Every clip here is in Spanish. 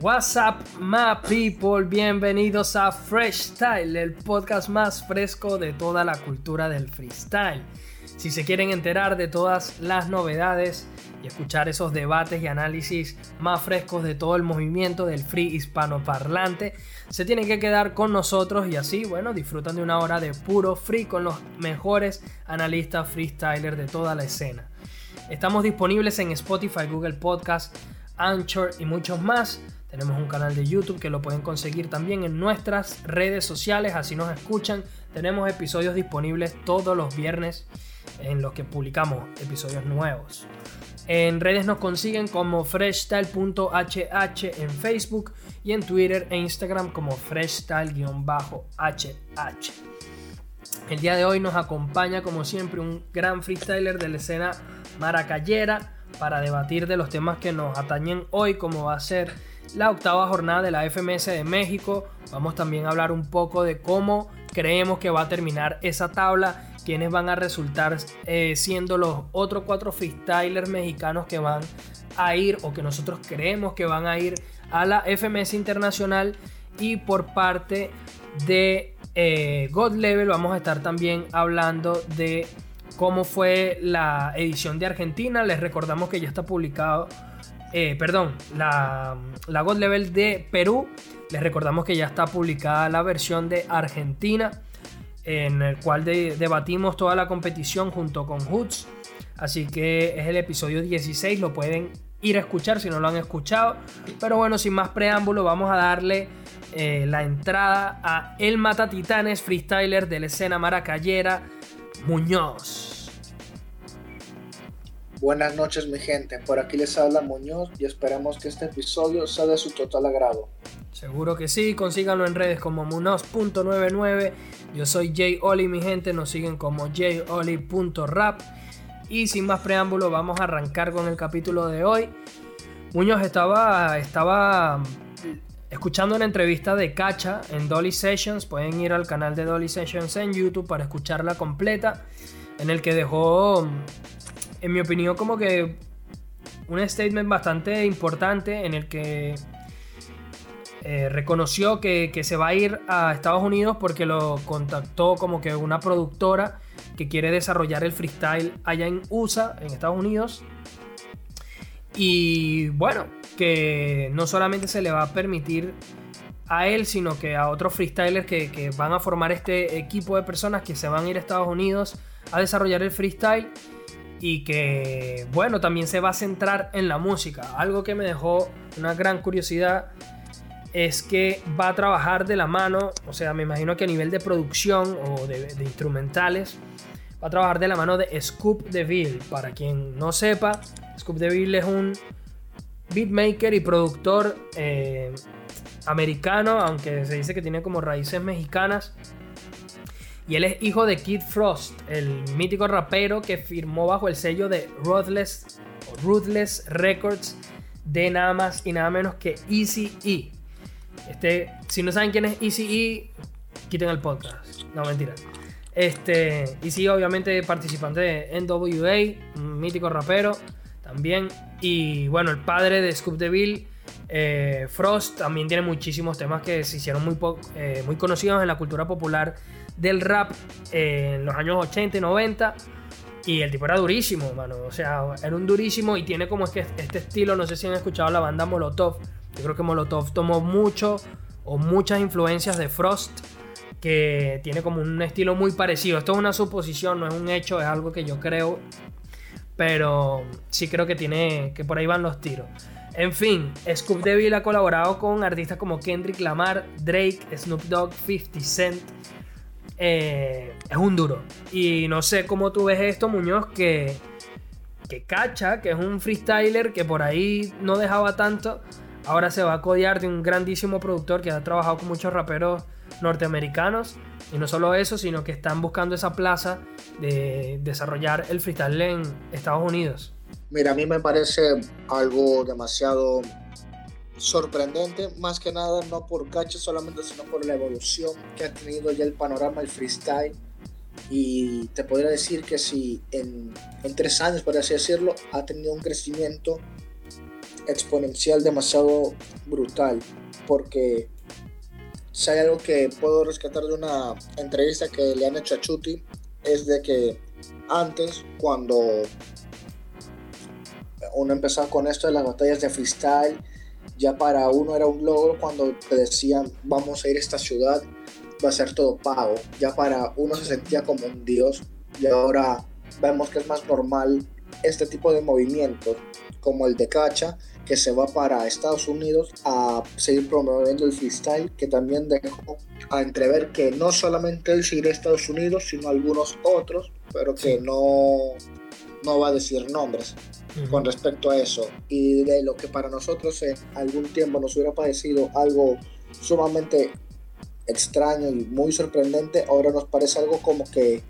What's up, my people? Bienvenidos a Fresh Style, el podcast más fresco de toda la cultura del freestyle. Si se quieren enterar de todas las novedades y escuchar esos debates y análisis más frescos de todo el movimiento del free hispanoparlante, se tienen que quedar con nosotros y así, bueno, disfrutan de una hora de puro free con los mejores analistas freestylers de toda la escena. Estamos disponibles en Spotify, Google Podcast, Anchor y muchos más. Tenemos un canal de YouTube que lo pueden conseguir también en nuestras redes sociales, así nos escuchan. Tenemos episodios disponibles todos los viernes en los que publicamos episodios nuevos. En redes nos consiguen como freshstyle.hh en Facebook y en Twitter e Instagram como freshstyle-hh. El día de hoy nos acompaña como siempre un gran freestyler de la escena maracayera para debatir de los temas que nos atañen hoy como va a ser la octava jornada de la FMS de México. Vamos también a hablar un poco de cómo creemos que va a terminar esa tabla, quiénes van a resultar eh, siendo los otros cuatro freestylers mexicanos que van a ir o que nosotros creemos que van a ir a la FMS Internacional y por parte de eh, God Level vamos a estar también hablando de cómo fue la edición de Argentina. Les recordamos que ya está publicado eh, perdón, la, God Level de Perú. Les recordamos que ya está publicada la versión de Argentina, en el cual debatimos toda la competición junto con Hoods. Así que es el episodio 16, lo pueden ir a escuchar si no lo han escuchado. Pero bueno, sin más preámbulo, vamos a darle eh, la entrada a El Mata Titanes, freestyler de la escena maracayera, Muñoz. Buenas noches mi gente, por aquí les habla Muñoz y esperamos que este episodio sea de su total agrado. Seguro que sí, consíganlo en redes como munoz.99. Yo soy Jay Oli mi gente, nos siguen como joli.rap. Y sin más preámbulo, vamos a arrancar con el capítulo de hoy. Muñoz estaba, estaba escuchando una entrevista de Cacha en Dolly Sessions. Pueden ir al canal de Dolly Sessions en YouTube para escucharla completa. En el que dejó en mi opinión, como que un statement bastante importante en el que eh, reconoció que, se va a ir a Estados Unidos porque lo contactó como que una productora que quiere desarrollar el freestyle allá en USA, en Estados Unidos. Y bueno, que no solamente se le va a permitir a él, sino que a otros freestylers que, que van a formar este equipo de personas que se van a ir a Estados Unidos a desarrollar el freestyle y que, bueno, también se va a centrar en la música. Algo que me dejó una gran curiosidad es que va a trabajar de la mano, o sea, me imagino que a nivel de producción o de, instrumentales, va a trabajar de la mano de Scoop DeVille. Para quien no sepa, Scoop DeVille es un beatmaker y productor eh, americano, aunque se dice que tiene como raíces mexicanas. Y él es hijo de Kid Frost, el mítico rapero que firmó bajo el sello de Ruthless, Ruthless Records de nada más y nada menos que Easy E. Este, si no saben quién es Easy E, quiten el podcast. No, mentira. Este, Easy obviamente participante de NWA, un mítico rapero también. Y bueno, el padre de Scoop DeVille, eh, Frost, también tiene muchísimos temas que se hicieron muy, eh, muy conocidos en la cultura popular del rap en los años 80 y 90. Y el tipo era durísimo, mano. O sea, era un durísimo y tiene como es que este estilo. No sé si han escuchado la banda Molotov. Yo creo que Molotov tomó mucho o muchas influencias de Frost. Que tiene como un estilo muy parecido. Esto es una suposición, no es un hecho, es algo que yo creo. Pero sí creo que tiene. que por ahí van los tiros. En fin, Scoop Devil ha colaborado con artistas como Kendrick Lamar, Drake, Snoop Dogg, 50 Cent eh, es un duro. Y no sé cómo tú ves esto, Muñoz, que, que cacha, que es un freestyler que por ahí no dejaba tanto. Ahora se va a codear de un grandísimo productor que ha trabajado con muchos raperos norteamericanos. Y no solo eso, sino que están buscando esa plaza de desarrollar el freestyle en Estados Unidos. Mira, a mí me parece algo demasiado sorprendente, más que nada no por cacho solamente, sino por la evolución que ha tenido ya el panorama del freestyle. Y te podría decir que si en, en tres años, por así decirlo, ha tenido un crecimiento exponencial demasiado brutal. Porque si hay algo que puedo rescatar de una entrevista que le han hecho a Chuti, es de que antes, cuando uno empezaba con esto de las batallas de freestyle, ya para uno era un logro cuando te decían vamos a ir a esta ciudad, va a ser todo pago. Ya para uno se sentía como un dios y ahora vemos que es más normal este tipo de movimientos como el de Cacha que se va para Estados Unidos a seguir promoviendo el freestyle que también dejó a entrever que no solamente él seguirá a Estados Unidos sino algunos otros pero que no no va a decir nombres con respecto a eso y de lo que para nosotros en algún tiempo nos hubiera parecido algo sumamente extraño y muy sorprendente ahora nos parece algo como que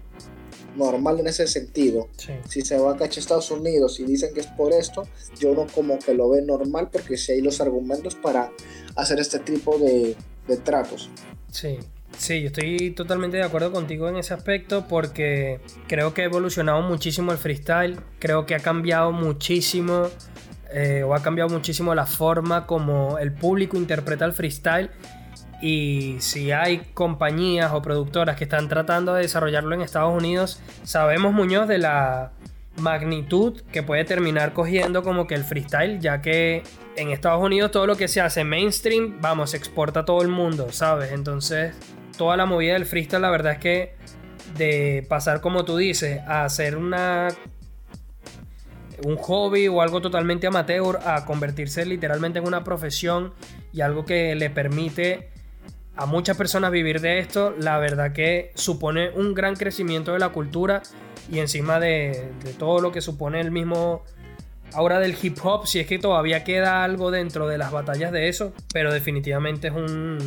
normal en ese sentido. Si se va a cachar Estados Unidos y dicen que es por esto, yo no como que lo ve normal porque si hay los argumentos para hacer este tipo de, de tratos. Sí, Sí, yo estoy totalmente de acuerdo contigo en ese aspecto porque creo que ha evolucionado muchísimo el freestyle, creo que ha cambiado muchísimo eh, o ha cambiado muchísimo la forma como el público interpreta el freestyle y si hay compañías o productoras que están tratando de desarrollarlo en Estados Unidos, sabemos Muñoz de la magnitud que puede terminar cogiendo como que el freestyle, ya que en Estados Unidos todo lo que se hace mainstream, vamos, se exporta a todo el mundo, ¿sabes? Entonces, toda la movida del freestyle, la verdad es que de pasar, como tú dices, a hacer una un hobby o algo totalmente amateur a convertirse literalmente en una profesión y algo que le permite a muchas personas vivir de esto, la verdad que supone un gran crecimiento de la cultura y encima de, todo lo que supone el mismo ahora del hip hop, si es que todavía queda algo dentro de las batallas de eso, pero definitivamente es un,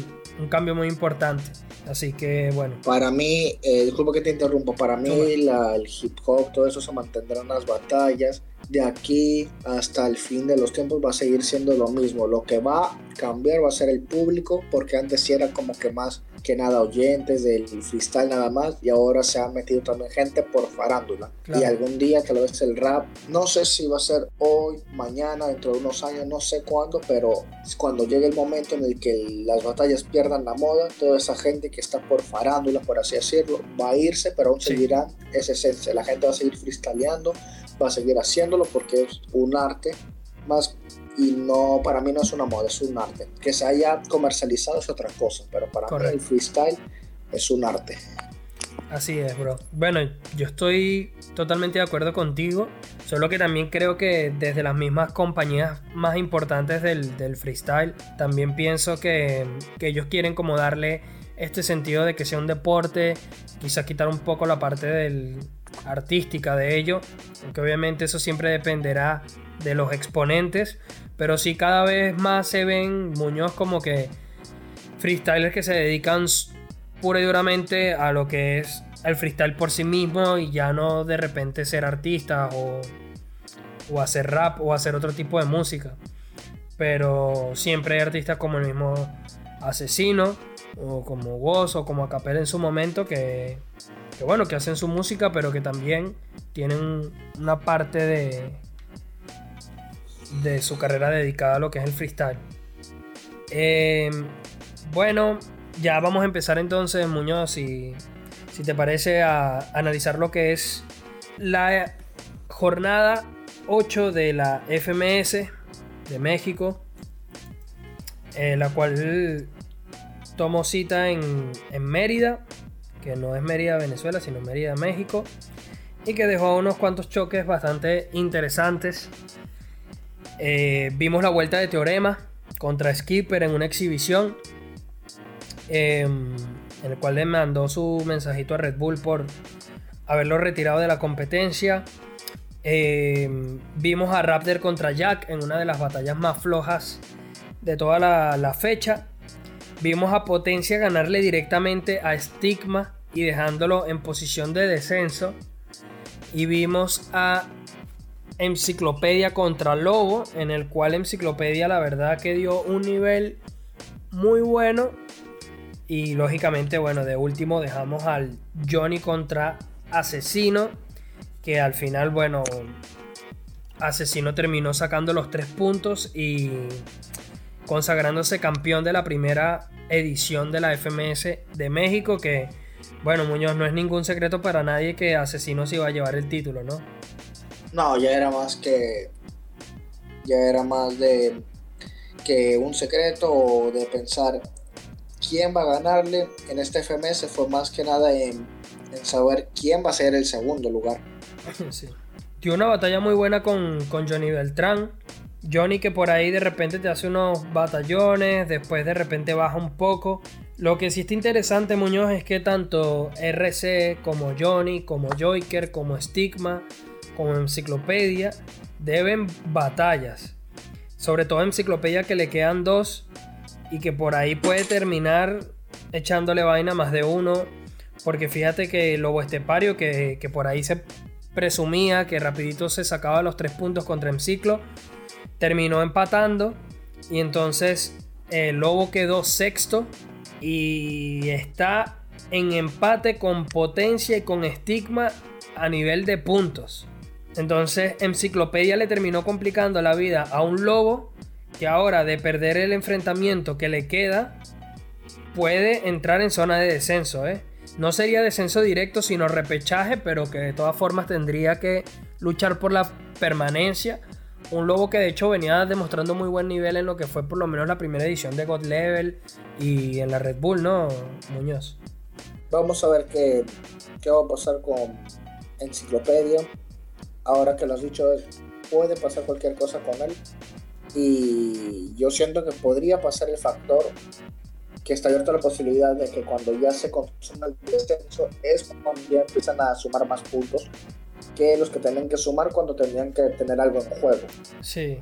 cambio muy importante. Así que bueno. Para mí, eh, disculpa que te interrumpo, para mí el hip hop, todo eso se mantendrá en las batallas de aquí hasta el fin de los tiempos va a seguir siendo lo mismo. Lo que va a cambiar va a ser el público, porque antes sí era como que más que nada oyentes del freestyle nada más, y ahora se ha metido también gente por farándula. Y algún día tal vez el rap, no sé si va a ser hoy, mañana, dentro de unos años, no sé cuándo, pero cuando llegue el momento en el que las batallas pierdan la moda, toda esa gente que está por farándula, por así decirlo, va a irse, pero aún seguirán esa esencia. La gente va a seguir freestyleando, va a seguir haciéndolo porque es un arte más y no para mí no es una moda, es un arte. Que se haya comercializado es otra cosa, pero para mí el freestyle es un arte. Así es, bro. Bueno, yo estoy totalmente de acuerdo contigo, solo que también creo que desde las mismas compañías más importantes del, del freestyle, también pienso que, que ellos quieren como darle este sentido de que sea un deporte, quizás quitar un poco la parte del, artística de ello, aunque obviamente eso siempre dependerá de los exponentes, pero sí cada vez más se ven Muñoz como que freestylers que se dedican pura y duramente a lo que es el freestyle por sí mismo y ya no de repente ser artista o, o hacer rap o hacer otro tipo de música. Pero siempre hay artistas como el mismo Asesino o como Woz o como Acapella en su momento que que bueno, que hacen su música, pero que también tienen una parte de, de su carrera dedicada a lo que es el freestyle. Em, bueno, ya vamos a empezar entonces, Muñoz, si, si te parece, a analizar lo que es la jornada 8 de la FMS de México, eh, la cual tomó cita en, en Mérida que no es Mérida, Venezuela, sino Mérida, México, y que dejó unos cuantos choques bastante interesantes. Eh, vimos la vuelta de Teorema contra Skipper en una exhibición, em, en el cual le mandó su mensajito a Red Bull por haberlo retirado de la competencia. Em, vimos a Raptor contra Jack en una de las batallas más flojas de toda la, la fecha. Vimos a Potencia ganarle directamente a Stigma y dejándolo en posición de descenso. Y vimos a Enciclopedia contra Lobo, en el cual Enciclopedia la verdad que dio un nivel muy bueno. Y lógicamente, bueno, de último dejamos al Johnny contra Asesino, que al final, bueno, Asesino terminó sacando los tres puntos y consagrándose campeón de la primera edición de la FMS de México que bueno Muñoz no es ningún secreto para nadie que Asesino se iba a llevar el título, ¿no? No, ya era más que ya era más de que un secreto o de pensar quién va a ganarle en este FMS fue más que nada en, saber quién va a ser el segundo lugar. Sí. Dio una batalla muy buena con, con Johnny Beltrán. Johnny que por ahí de repente te hace unos batallones, después de repente baja un poco. Lo que sí está interesante, Muñoz, es que tanto RC como Johnny, como Joiker, como Stigma, como Enciclopedia, deben batallas. Sobre todo Enciclopedia que le quedan dos y que por ahí puede terminar echándole vaina más de uno. Porque fíjate que Lobo Estepario, que, que por ahí se presumía que rapidito se sacaba los tres puntos contra Enciclo, terminó empatando y entonces el Lobo quedó sexto y está en empate con potencia y con estigma a nivel de puntos. Entonces Enciclopedia le terminó complicando la vida a un Lobo que ahora de perder el enfrentamiento que le queda puede entrar en zona de descenso. ¿eh? No sería descenso directo sino repechaje, pero que de todas formas tendría que luchar por la permanencia un lobo que de hecho venía demostrando muy buen nivel en lo que fue por lo menos la primera edición de God Level y en la Red Bull, ¿no, Muñoz? Vamos a ver qué, qué va a pasar con Enciclopedia. Ahora que lo has dicho, puede pasar cualquier cosa con él. Y yo siento que podría pasar el factor que está abierto la posibilidad de que cuando ya se consuma el descenso es cuando ya empiezan a sumar más puntos que los que tenían que sumar cuando tenían que tener algo en juego. Sí.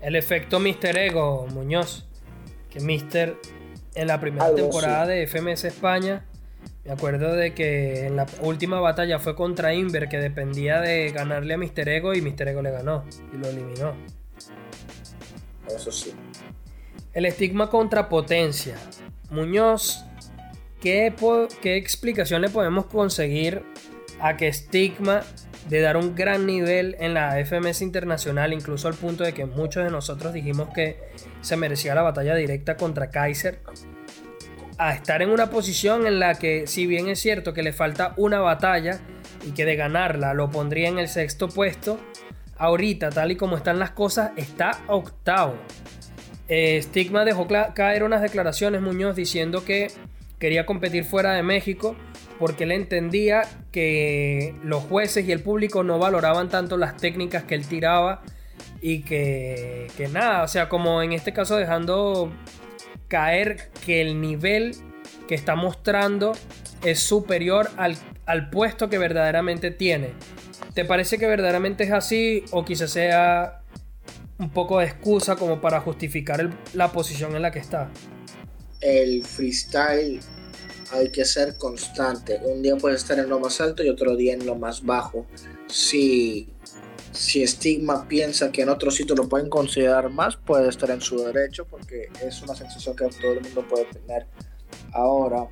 El efecto Mr. Ego, Muñoz. Que Mr. en la primera temporada de FMS España, me acuerdo de que en la última batalla fue contra Inver, que dependía de ganarle a Mr. Ego y Mr. Ego le ganó y lo eliminó. Eso sí. El estigma contra potencia. Muñoz, ¿qué, ¿qué explicación le podemos conseguir a que Stigma de dar un gran nivel en la FMS internacional, incluso al punto de que muchos de nosotros dijimos que se merecía la batalla directa contra Kaiser, a estar en una posición en la que, si bien es cierto que le falta una batalla y que de ganarla lo pondría en el sexto puesto, ahorita, tal y como están las cosas, está octavo. Eh, Stigma dejó caer unas declaraciones, Muñoz, diciendo que quería competir fuera de México porque él entendía que los jueces y el público no valoraban tanto las técnicas que él tiraba y que, que nada, o sea, como en este caso dejando caer que el nivel que está mostrando es superior al, al puesto que verdaderamente tiene. ¿Te parece que verdaderamente es así o quizás sea un poco de excusa como para justificar la posición en la que está? El freestyle hay que ser constante. Un día puede estar en lo más alto y otro día en lo más bajo. Si, si Stigma piensa que en otro sitio lo pueden considerar más, puede estar en su derecho porque es una sensación que todo el mundo puede tener. Ahora,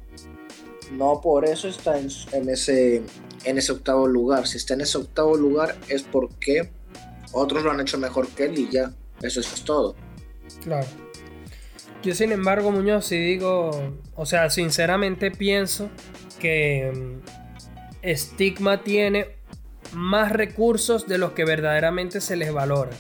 no por eso está en, ese, en ese octavo lugar. Si está en ese octavo lugar es porque otros lo han hecho mejor que él y ya. Eso es todo. Claro. Yo sin embargo, Muñoz, si digo, o sea, sinceramente pienso que mm, Stigma tiene más recursos de los que verdaderamente se les valora.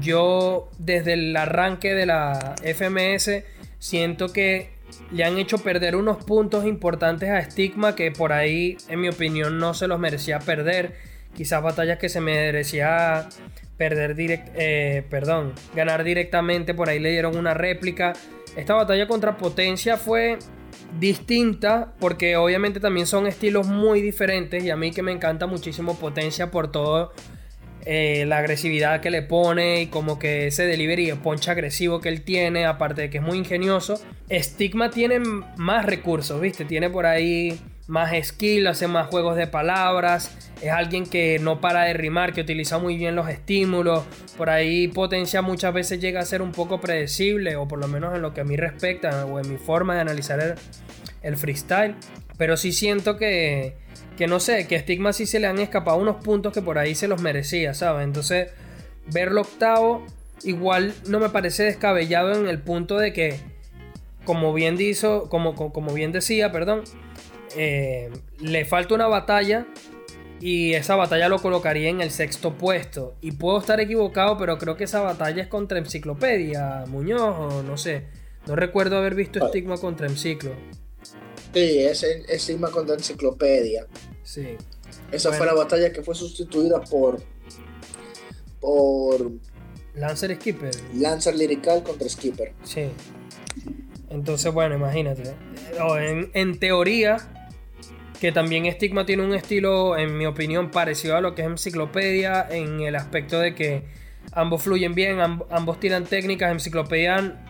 Yo desde el arranque de la FMS siento que le han hecho perder unos puntos importantes a Stigma que por ahí, en mi opinión, no se los merecía perder. Quizás batallas que se merecía perder direct, eh, perdón, ganar directamente, por ahí le dieron una réplica. Esta batalla contra Potencia fue distinta porque obviamente también son estilos muy diferentes y a mí que me encanta muchísimo Potencia por todo eh, la agresividad que le pone y como que ese delivery de poncha agresivo que él tiene, aparte de que es muy ingenioso. Stigma tiene más recursos, ¿viste? Tiene por ahí más skill, hace más juegos de palabras, es alguien que no para de rimar, que utiliza muy bien los estímulos, por ahí potencia muchas veces llega a ser un poco predecible, o por lo menos en lo que a mí respecta, o en mi forma de analizar el, freestyle, pero sí siento que, que no sé, que a Stigma sí se le han escapado unos puntos que por ahí se los merecía, ¿sabes? Entonces, verlo octavo igual no me parece descabellado en el punto de que, como bien, dijo, como, como bien decía, perdón, eh, le falta una batalla y esa batalla lo colocaría en el sexto puesto. Y puedo estar equivocado, pero creo que esa batalla es contra Enciclopedia, Muñoz, o no sé. No recuerdo haber visto ah. Estigma contra Enciclo. Sí, es Estigma contra Enciclopedia. Sí. Esa fue la batalla que fue sustituida por. por. Lancer Skipper. Lancer Lirical contra Skipper. Sí. Entonces, bueno, imagínate. En, en teoría, que también Stigma tiene un estilo, en mi opinión, parecido a lo que es Enciclopedia, en el aspecto de que ambos fluyen bien, ambos tiran técnicas. Enciclopedia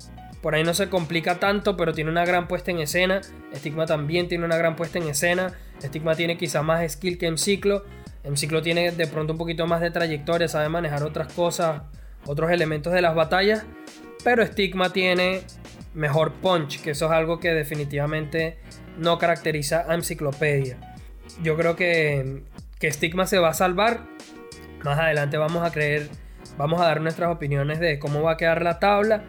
por ahí no se complica tanto, pero tiene una gran puesta en escena. Stigma también tiene una gran puesta en escena. Stigma tiene quizá más skill que Enciclo. Enciclo tiene de pronto un poquito más de trayectoria, sabe manejar otras cosas, otros elementos de las batallas. Pero Stigma tiene mejor punch, que eso es algo que definitivamente no caracteriza a Enciclopedia. Yo creo que, que Stigma se va a salvar. Más adelante vamos a creer, vamos a dar nuestras opiniones de cómo va a quedar la tabla.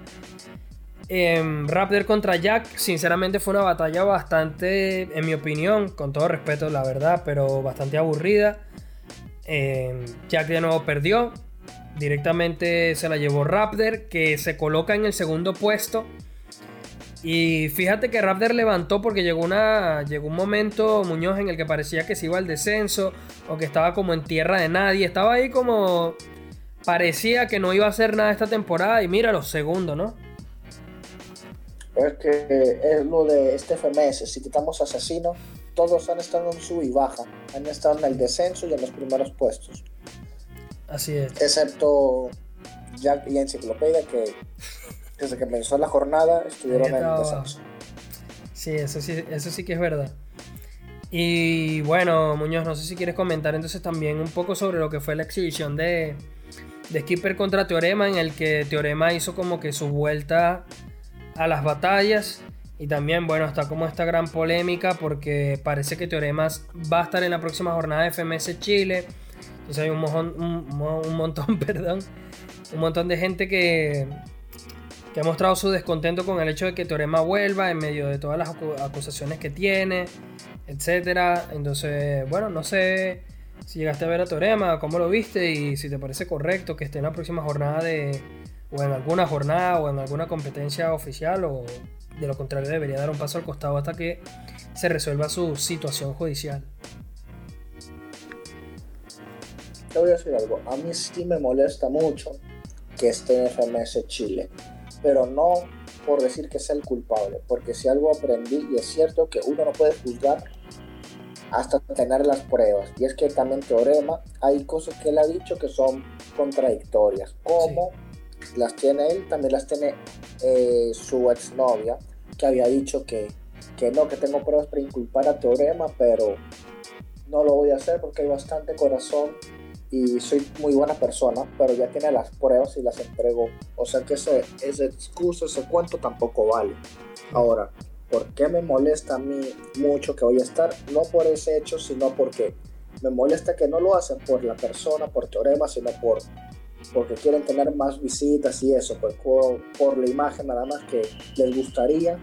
Eh, Raptor contra Jack, sinceramente fue una batalla bastante, en mi opinión, con todo respeto, la verdad, pero bastante aburrida. Em, Jack de nuevo perdió. Directamente se la llevó Raptor, que se coloca en el segundo puesto y fíjate que Raptor levantó porque llegó, una, llegó un momento, Muñoz, en el que parecía que se iba al descenso o que estaba como en tierra de nadie. Estaba ahí como... Parecía que no iba a hacer nada esta temporada y mira los segundos, ¿no? Es que es lo de este FMS. Si quitamos asesinos, todos han estado en sub y baja. Han estado en el descenso y en los primeros puestos. Así es. Excepto Jack y Enciclopedia que desde que empezó la jornada estuvieron en descenso. Sí eso, sí, eso sí que es verdad. Y bueno, Muñoz, no sé si quieres comentar entonces también un poco sobre lo que fue la exhibición de, de Skipper contra Teorema, en el que Teorema hizo como que su vuelta a las batallas. Y también, bueno, está como esta gran polémica porque parece que Teoremas va a estar en la próxima jornada de FMS Chile. Entonces hay un, un, un montón, perdón, un montón de gente que, que ha mostrado su descontento con el hecho de que Teorema vuelva en medio de todas las acusaciones que tiene, etcétera. Entonces, bueno, no sé si llegaste a ver a Teorema, cómo lo viste y si te parece correcto que esté en la próxima jornada de o en alguna jornada o en alguna competencia oficial o de lo contrario debería dar un paso al costado hasta que se resuelva su situación judicial. Te voy a decir algo, a mí sí me molesta mucho que esté en FMS Chile pero no por decir que sea el culpable, porque si algo aprendí, y es cierto que uno no puede juzgar hasta tener las pruebas, y es que también Teorema, hay cosas que él ha dicho que son contradictorias, como las tiene él, también las tiene eh, su exnovia, que había dicho que, que no, que tengo pruebas para inculpar a Teorema, pero no lo voy a hacer porque hay bastante corazón y soy muy buena persona, pero ya tiene las pruebas y las entrego. O sea que ese, ese discurso, ese cuento tampoco vale. Ahora, ¿por qué me molesta a mí mucho que voy a estar? No por ese hecho, sino porque me molesta que no lo hacen por la persona, por teorema, sino por porque quieren tener más visitas y eso, pues por, la imagen nada más que les gustaría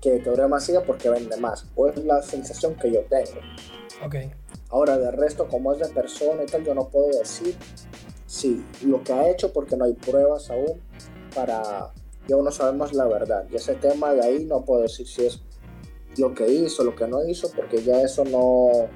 que Teorema siga porque vende más. O es la sensación que yo tengo. Ok. Ahora, de resto, como es de persona y tal, yo no puedo decir si lo que ha hecho porque no hay pruebas aún para ya no sabemos la verdad. Y ese tema de ahí no puedo decir si es lo que hizo, lo que no hizo, porque ya eso no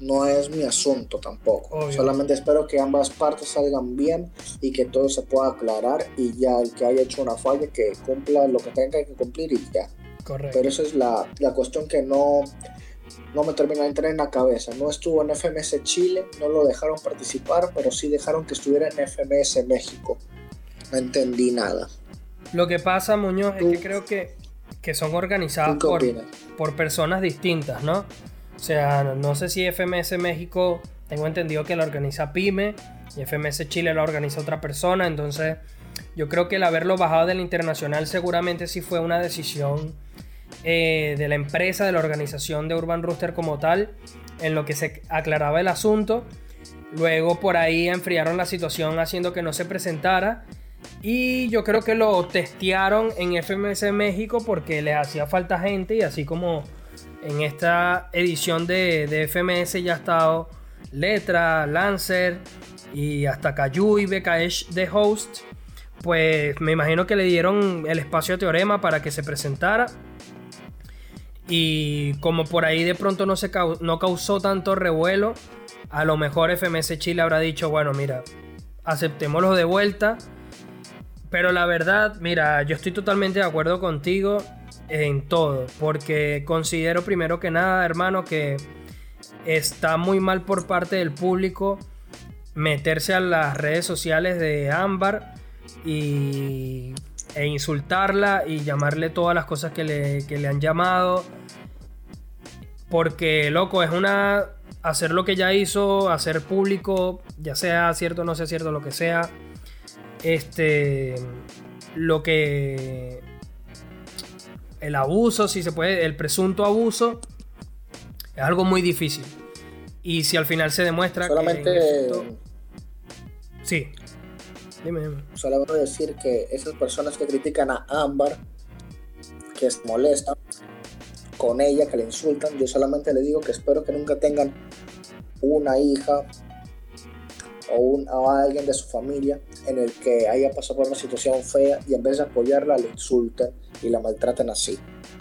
no es mi asunto tampoco. Solamente espero que ambas partes salgan bien y que todo se pueda aclarar y ya el que haya hecho una falla que cumpla lo que tenga que cumplir y ya. Correcto. Pero esa es la, la cuestión que no no me termina de entrar en la cabeza. No estuvo en FMS Chile, no lo dejaron participar, pero sí dejaron que estuviera en FMS México. No entendí nada. Lo que pasa, Muñoz, es que creo que que son organizadas por, por personas distintas, ¿no? O sea, no sé si FMS México, tengo entendido que la organiza Pyme y FMS Chile la organiza otra persona, entonces yo creo que el haberlo bajado del internacional seguramente sí fue una decisión eh, de la empresa, de la organización de Urban Rooster como tal, en lo que se aclaraba el asunto. Luego por ahí enfriaron la situación haciendo que no se presentara. Y yo creo que lo testearon en FMS México porque les hacía falta gente y así como en esta edición de, de FMS ya estado Letra, Lancer y hasta Cayu y BKH de host, pues me imagino que le dieron el espacio a Teorema para que se presentara. Y como por ahí de pronto no, se no causó tanto revuelo, a lo mejor FMS Chile habrá dicho, bueno, mira, aceptémoslo de vuelta. Pero la verdad, mira, yo estoy totalmente de acuerdo contigo en todo. Porque considero primero que nada, hermano, que está muy mal por parte del público meterse a las redes sociales de Ámbar y e insultarla y llamarle todas las cosas que le, han llamado. Porque, loco, es una. Hacer lo que ya hizo, hacer público, ya sea cierto o no sea cierto, lo que sea. Este. Lo que. El abuso, si se puede, el presunto abuso, es algo muy difícil. Y si al final se demuestra Solamente... Sí. Dime, Solo voy a decir que esas personas que critican a Ámbar, que se molestan con ella, que le insultan, yo solamente le digo que espero que nunca tengan una hija o, un, alguien de su familia en el que haya pasado por una situación fea y en vez de apoyarla le insulten y la maltraten así.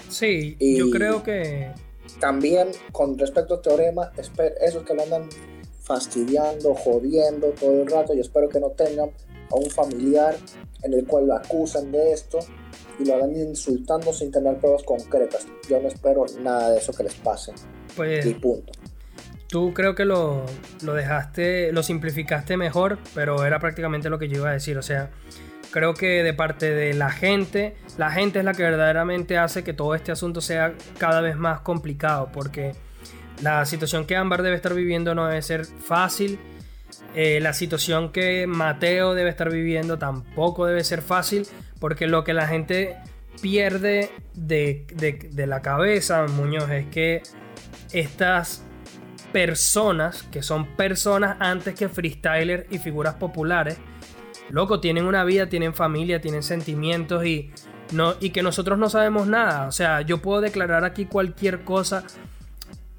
Sí, yo creo que... También con respecto a Teorema, esos que lo andan fastidiando, jodiendo todo el rato, y espero que no tengan a un familiar en el cual lo acusan de esto y lo hagan insultando sin tener pruebas concretas. Yo no espero nada de eso que les pase. Pues, y punto. Tú creo que lo, lo dejaste, lo simplificaste mejor, pero era prácticamente lo que yo iba a decir. O sea, creo que de parte de la gente, la gente es la que verdaderamente hace que todo este asunto sea cada vez más complicado, porque la situación que Ámbar debe estar viviendo no debe ser fácil eh, la situación que Mateo debe estar viviendo tampoco debe ser fácil, porque lo que la gente pierde de, la cabeza, Muñoz, es que estas personas, que son personas antes que freestylers y figuras populares, loco, tienen una vida, tienen familia, tienen sentimientos y, no, y que nosotros no sabemos nada. O sea, yo puedo declarar aquí cualquier cosa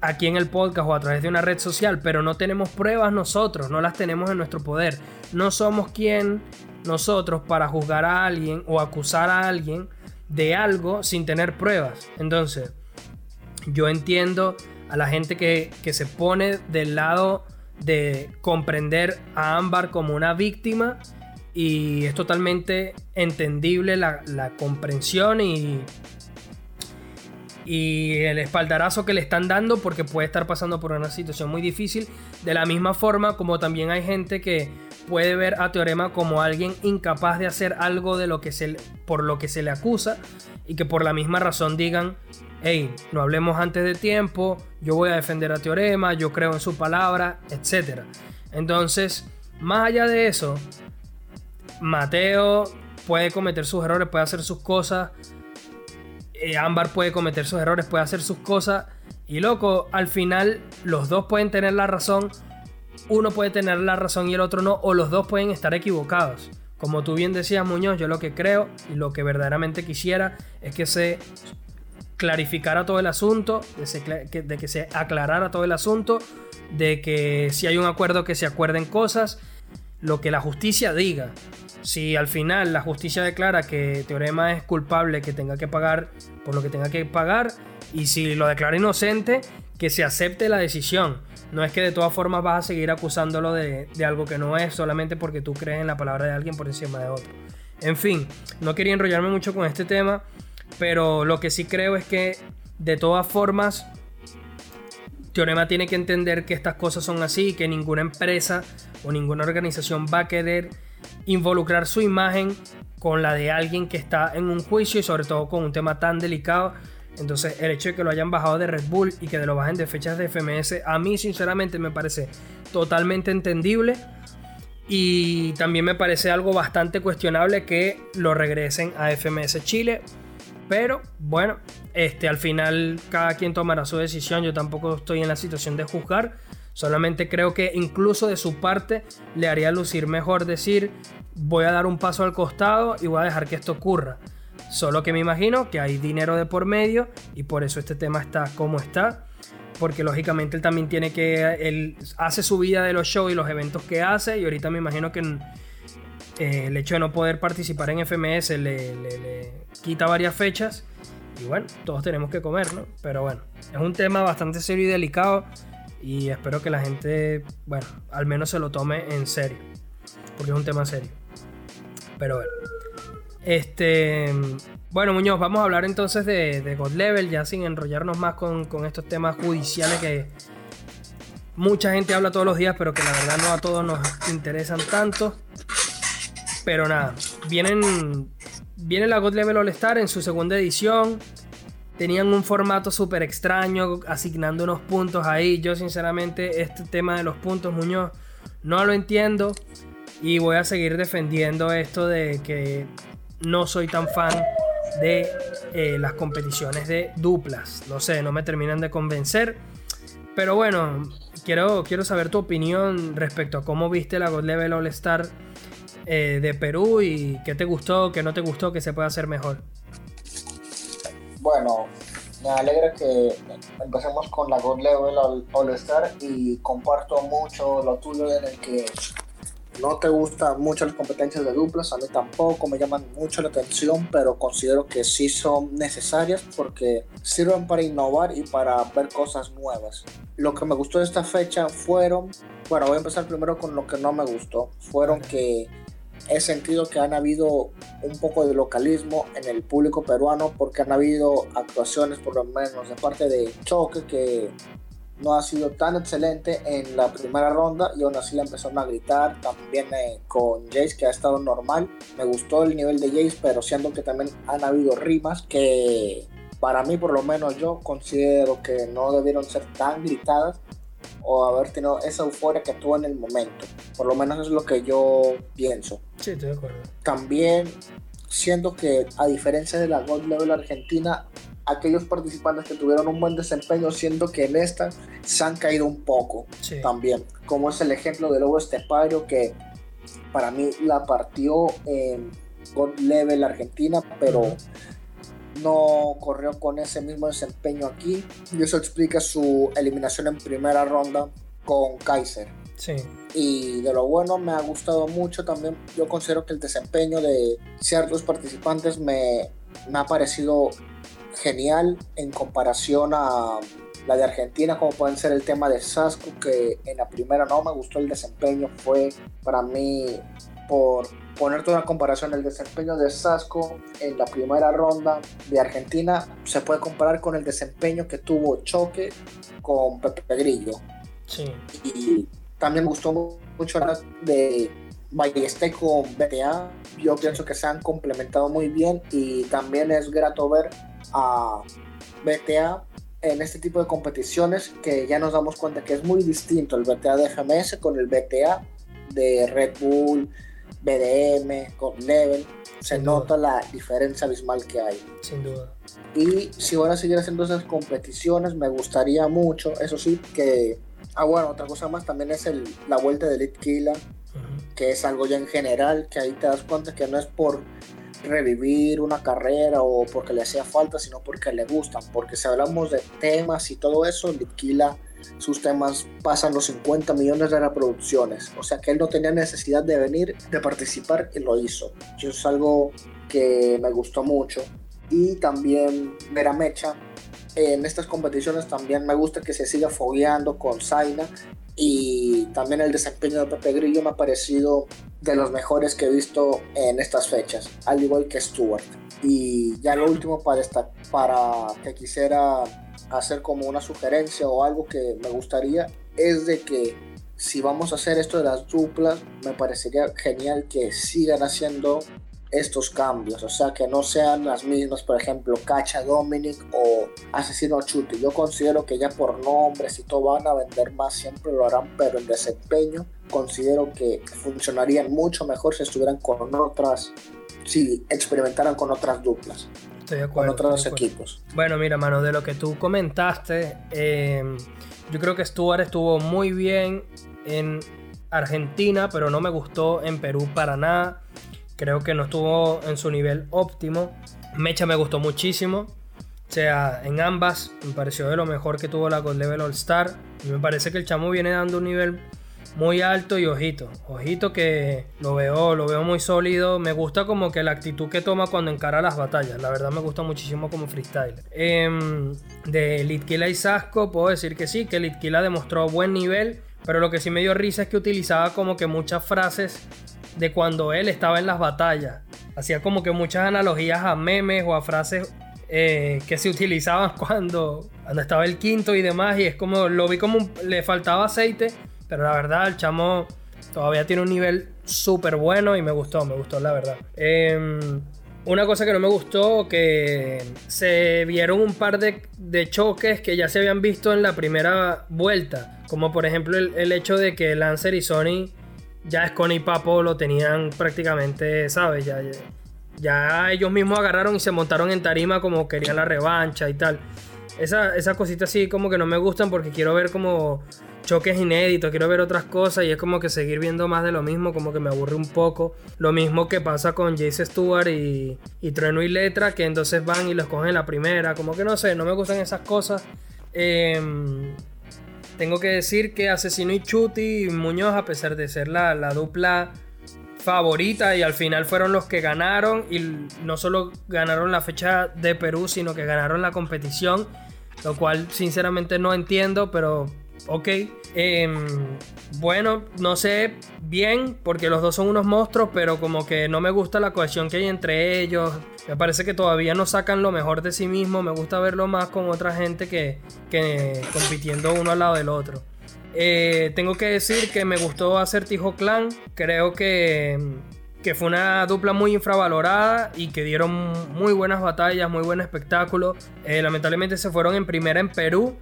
aquí en el podcast o a través de una red social, pero no tenemos pruebas nosotros, no las tenemos en nuestro poder. No somos quien nosotros para juzgar a alguien o acusar a alguien de algo sin tener pruebas. Entonces, yo entiendo a la gente que, se pone del lado de comprender a Ámbar como una víctima y es totalmente entendible la, la comprensión y y el espaldarazo que le están dando porque puede estar pasando por una situación muy difícil. De la misma forma como también hay gente que puede ver a Teorema como alguien incapaz de hacer algo de lo que se, por lo que se le acusa y que por la misma razón digan, hey, no hablemos antes de tiempo, yo voy a defender a Teorema, yo creo en su palabra, etc. Entonces, más allá de eso, Mateo puede cometer sus errores, puede hacer sus cosas, eh, Ámbar puede cometer sus errores, puede hacer sus cosas. Y loco, al final los dos pueden tener la razón. Uno puede tener la razón y el otro no. O los dos pueden estar equivocados. Como tú bien decías, Muñoz, yo lo que creo y lo que verdaderamente quisiera es que se clarificara todo el asunto, de, que se aclarara todo el asunto, de que si hay un acuerdo que se acuerden cosas, lo que la justicia diga. Si al final la justicia declara que Teorema es culpable, que tenga que pagar por lo que tenga que pagar, y si lo declara inocente, que se acepte la decisión. No es que de todas formas vas a seguir acusándolo de, algo que no es solamente porque tú crees en la palabra de alguien por encima de otro. En fin, no quería enrollarme mucho con este tema, pero lo que sí creo es que de todas formas Teorema tiene que entender que estas cosas son así que ninguna empresa o ninguna organización va a querer involucrar su imagen con la de alguien que está en un juicio y sobre todo con un tema tan delicado. Entonces el hecho de que lo hayan bajado de Red Bull y que lo bajen de fechas de FMS, a mí sinceramente me parece totalmente entendible. Y también me parece algo bastante cuestionable que lo regresen a FMS Chile. Pero bueno, este, al final cada quien tomará su decisión. Yo tampoco estoy en la situación de juzgar. Solamente creo que incluso de su parte le haría lucir mejor decir voy a dar un paso al costado y voy a dejar que esto ocurra. Solo que me imagino que hay dinero de por medio y por eso este tema está como está. Porque lógicamente él también tiene que. Él hace su vida de los shows y los eventos que hace. Y ahorita me imagino que eh, el hecho de no poder participar en FMS le, le quita varias fechas. Y bueno, todos tenemos que comer, ¿no? Pero bueno, es un tema bastante serio y delicado. Y espero que la gente, bueno, al menos se lo tome en serio. Porque es un tema serio. Pero bueno. Este. Bueno, Muñoz, vamos a hablar entonces de, God Level, ya sin enrollarnos más con, estos temas judiciales que mucha gente habla todos los días, pero que la verdad no a todos nos interesan tanto. Pero nada, vienen. Viene la God Level All Star en su segunda edición tenían un formato súper extraño, asignando unos puntos ahí. Yo sinceramente este tema de los puntos, Muñoz, no lo entiendo. Y voy a seguir defendiendo esto de que no soy tan fan de eh, las competiciones de duplas. No sé, no me terminan de convencer. Pero bueno, quiero, quiero saber tu opinión respecto a cómo viste la God Level All Star eh, de Perú y qué te gustó, qué no te gustó, qué se puede hacer mejor. Bueno, me alegra que empecemos con la God Level All Star y comparto mucho lo tuyo en el que no te gustan mucho las competencias de duplas, a mí tampoco me llaman mucho la atención, pero considero que sí son necesarias porque sirven para innovar y para ver cosas nuevas. Lo que me gustó de esta fecha fueron, bueno, voy a empezar primero con lo que no me gustó, fueron que he sentido que han habido un poco de localismo en el público peruano porque han habido actuaciones por lo menos de parte de Choque que no ha sido tan excelente en la primera ronda y aún así le empezaron a gritar. También eh, con Jace que ha estado normal. Me gustó el nivel de Jace pero siendo que también han habido rimas que para mí por lo menos yo considero que no debieron ser tan gritadas o haber tenido esa euforia que tuvo en el momento. Por lo menos es lo que yo pienso. Sí, estoy de acuerdo. También siento que a diferencia de la Gold Level Argentina, aquellos participantes que tuvieron un buen desempeño, siento que en esta se han caído un poco también. Como es el ejemplo de Lobo Estepario que para mí la partió en Gold Level Argentina, pero no corrió con ese mismo desempeño aquí y eso explica su eliminación en primera ronda con Kaiser. Sí. Y de lo bueno me ha gustado mucho también. Yo considero que el desempeño de ciertos participantes me, me ha parecido genial en comparación a la de Argentina, como pueden ser el tema de Sasco, que en la primera no me gustó el desempeño, fue para mí por ponerte una comparación, el desempeño de Sasco en la primera ronda de Argentina se puede comparar con el desempeño que tuvo Choque con Pepe Grillo. Sí. Y también me gustó mucho la de Ballester con BTA. Yo pienso que se han complementado muy bien y también es grato ver a BTA en este tipo de competiciones que ya nos damos cuenta que es muy distinto el BTA de FMS con el BTA de Red Bull, BDM, con Level, se nota la diferencia abismal que hay. Sin duda. Y si van a seguir haciendo esas competiciones, me gustaría mucho, eso sí, que... Ah, bueno, otra cosa más también es el, la vuelta de Elite que es algo ya en general, que ahí te das cuenta que no es por revivir una carrera o porque le hacía falta, sino porque le gustan. Porque si hablamos de temas y todo eso, Litquila sus temas pasan los 50 millones de reproducciones. O sea que él no tenía necesidad de venir, de participar y lo hizo. Eso es algo que me gustó mucho. Y también ver a Mecha en estas competiciones también me gusta que se siga fogueando con Zaina y también el desempeño de Pepe Grillo me ha parecido de los mejores que he visto en estas fechas, al igual que Stuart. Y ya lo último para, para que quisiera hacer como una sugerencia o algo que me gustaría es de que si vamos a hacer esto de las duplas, me parecería genial que sigan haciendo estos cambios, o sea, que no sean las mismas, por ejemplo, Cacha Dominic o Asesino Chute. Yo considero que ya por nombres y todo van a vender más, siempre lo harán, pero el desempeño considero que funcionarían mucho mejor si estuvieran con otras, si experimentaran con otras duplas. Estoy de acuerdo. Con otros equipos. Bueno, mira, mano, de lo que tú comentaste, eh, yo creo que Stuart estuvo muy bien en Argentina, pero no me gustó en Perú para nada. Creo que no estuvo en su nivel óptimo. Mecha me gustó muchísimo. O sea, en ambas me pareció de lo mejor que tuvo la Gold Level All Star. Y me parece que el chamo viene dando un nivel muy alto y ojito. Ojito que lo veo, lo veo muy sólido. Me gusta como que la actitud que toma cuando encara las batallas. La verdad me gusta muchísimo como freestyler. Eh, de Litkila y Sasco puedo decir que sí, que Litkila demostró buen nivel. Pero lo que sí me dio risa es que utilizaba como que muchas frases de cuando él estaba en las batallas. Hacía como que muchas analogías a memes o a frases eh, que se utilizaban cuando, cuando estaba el quinto y demás. Y es como, lo vi como le faltaba aceite, pero la verdad el chamo todavía tiene un nivel súper bueno y me gustó, me gustó la verdad. Em, una cosa que no me gustó, que se vieron un par de, choques que ya se habían visto en la primera vuelta. Como por ejemplo el, hecho de que Lancer y Sony ya Scone y Papo lo tenían prácticamente, ¿sabes? Ya, ya, ellos mismos agarraron y se montaron en tarima como querían la revancha y tal. Esas esa cositas así como que no me gustan porque quiero ver como choques inéditos, quiero ver otras cosas y es como que seguir viendo más de lo mismo, como que me aburre un poco. Lo mismo que pasa con Jace Stewart y, y Trueno y Letra, que entonces van y los cogen la primera, como que no sé, no me gustan esas cosas. Eh, tengo que decir que Asesino y Chuti y Muñoz, a pesar de ser la, la dupla favorita y al final fueron los que ganaron y no solo ganaron la fecha de Perú, sino que ganaron la competición, lo cual sinceramente no entiendo, pero ok. Eh, bueno, no sé bien, porque los dos son unos monstruos, pero como que no me gusta la cohesión que hay entre ellos. Me parece que todavía no sacan lo mejor de sí mismos. Me gusta verlo más con otra gente que, que compitiendo uno al lado del otro. Eh, tengo que decir que me gustó Acertijo Clan. Creo que, que fue una dupla muy infravalorada y que dieron muy buenas batallas, muy buen espectáculo. Eh, lamentablemente se fueron en primera en Perú.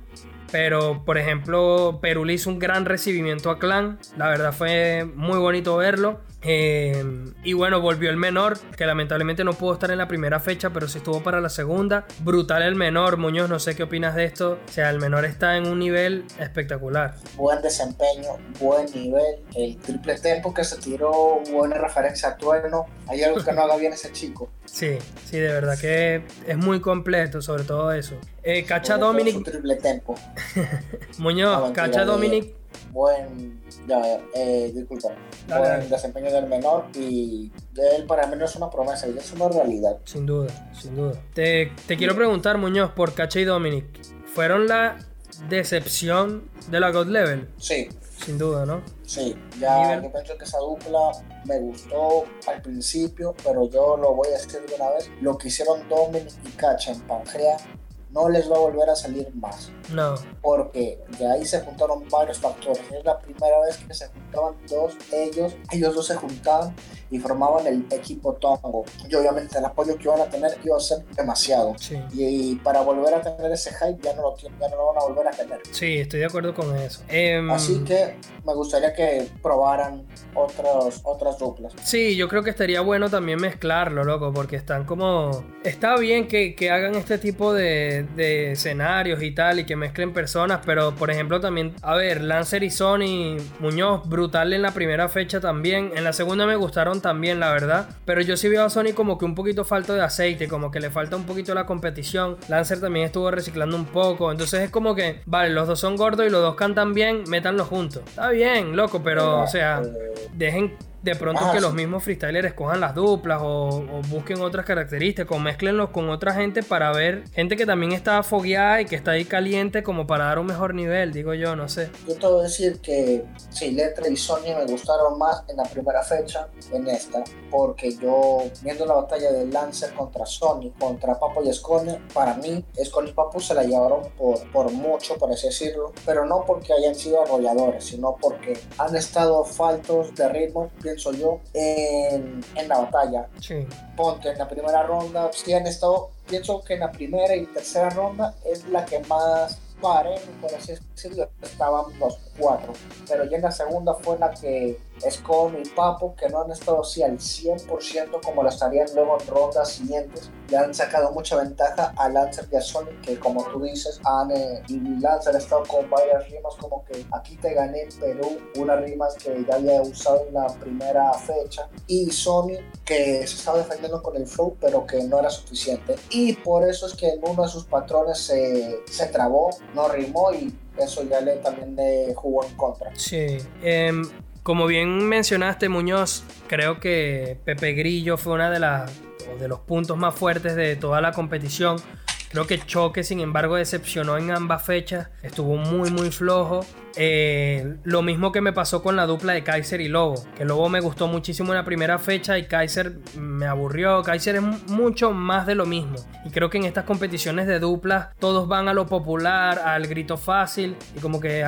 Pero, por ejemplo, Perú le hizo un gran recibimiento a Clan. La verdad fue muy bonito verlo. Eh, y bueno, volvió el menor, que lamentablemente no pudo estar en la primera fecha, pero sí estuvo para la segunda. Brutal el menor, Muñoz, no sé qué opinas de esto. O sea, el menor está en un nivel espectacular. Buen desempeño, buen nivel. El triple tempo que se tiró, buena referencia a Trueno. Hay algo que no haga bien ese chico. Sí, sí, de verdad que es muy completo, sobre todo eso. Eh, Cacha Dominic. triple tempo. Muñoz, No, Cacha Dominic. Buen, ya, eh, disculpa. Dale, buen dale. desempeño del menor y de él para mí no es una promesa, es una realidad. Sin duda, sin duda. Te, te quiero preguntar, Muñoz, por Cacha y Dominic. ¿Fueron la decepción de la God Level? Sí, Sin duda, ¿no? Sí, ya Nivel. yo pienso que esa dupla me gustó al principio, pero yo lo voy a decir de una vez. Lo que hicieron Dominic y Cacha en Pangea no les va a volver a salir más, No. porque de ahí se juntaron varios factores. Es la primera vez que se juntaban dos, ellos, ellos dos se juntaban y formaban el equipo Tongo. Y obviamente el apoyo que iban a tener iba a ser demasiado. Sí. Y, para volver a tener ese hype ya no lo, tienen, ya no lo van a volver a tener. Sí, estoy de acuerdo con eso. Em, Así que me gustaría que probaran otros, otras duplas. Sí, yo creo que estaría bueno también mezclarlo, loco, porque están como... Está bien que, que hagan este tipo de, de escenarios y tal, y que mezclen personas, pero por ejemplo también, a ver, Lancer y Sony, Muñoz, brutal en la primera fecha también, en la segunda me gustaron también, la verdad, pero yo sí veo a Sony como que un poquito falto de aceite, como que le falta un poquito la competición, Lancer también estuvo reciclando un poco, entonces es como que, vale, los dos son gordos y los dos cantan bien, métanlos juntos. Está bien, loco, pero, o sea Eh, dejen de pronto Ah, que sí. los mismos freestylers escojan las duplas o, o busquen otras características o mezclenlos con otra gente para ver gente que también está fogueada y que está ahí caliente como para dar un mejor nivel, digo yo, no sé. yo te voy a decir que sí, Letra y Sony me gustaron más en la primera fecha en esta, porque yo viendo la batalla de Lancer contra Sony, contra Papo y Esconia, para mí Esconia y Papo se la llevaron por, por mucho, por así decirlo, pero no porque hayan sido arrolladores, sino porque han estado faltos de ritmo. Pienso yo, en, en la batalla. Sí. Ponte en la primera ronda, sí han estado, pienso que en la primera y tercera ronda es la que más parejo, por así decirlo, estaban los cuatro. Pero ya en la segunda fue la que Scone y Papo, que no han estado así al 100% como lo estarían luego en rondas siguientes, le han sacado mucha ventaja a Lancer y a Sonic, que como tú dices, han, eh, y Lancer ha estado con varias rimas como que aquí te gané en Perú, unas rimas que ya había usado en la primera fecha, y Sony que se estaba defendiendo con el flow, pero que no era suficiente. Y por eso es que en uno de sus patrones se, se trabó, no rimó y eso ya le también le jugó en contra. Sí. Em, como bien mencionaste, Muñoz, creo que Pepe Grillo fue una de las de los puntos más fuertes de toda la competición. Creo que Choque, sin embargo, decepcionó en ambas fechas. Estuvo muy, muy flojo. Eh, lo mismo que me pasó con la dupla de Kaiser y Lobo, que Lobo me gustó muchísimo en la primera fecha y Kaiser me aburrió. Kaiser es mucho más de lo mismo. Y creo que en estas competiciones de duplas todos van a lo popular, al grito fácil y como que,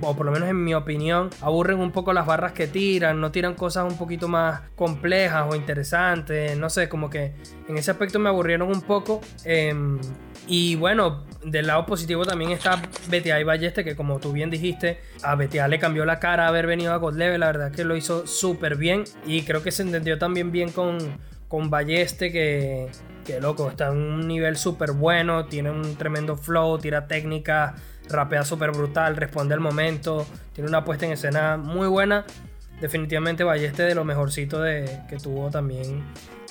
o por lo menos en mi opinión, aburren un poco las barras que tiran, no tiran cosas un poquito más complejas o interesantes, no sé, como que en ese aspecto me aburrieron un poco. Em, y bueno, del lado positivo también está BTA y Balleste, que como tú bien dijiste, a BTA le cambió la cara haber venido a God Level, la verdad que lo hizo súper bien y creo que se entendió también bien con, con Balleste, que, que loco, está en un nivel súper bueno, tiene un tremendo flow, tira técnica, rapea súper brutal, responde al momento, tiene una puesta en escena muy buena. Definitivamente Balleste de lo mejorcito de, que tuvo también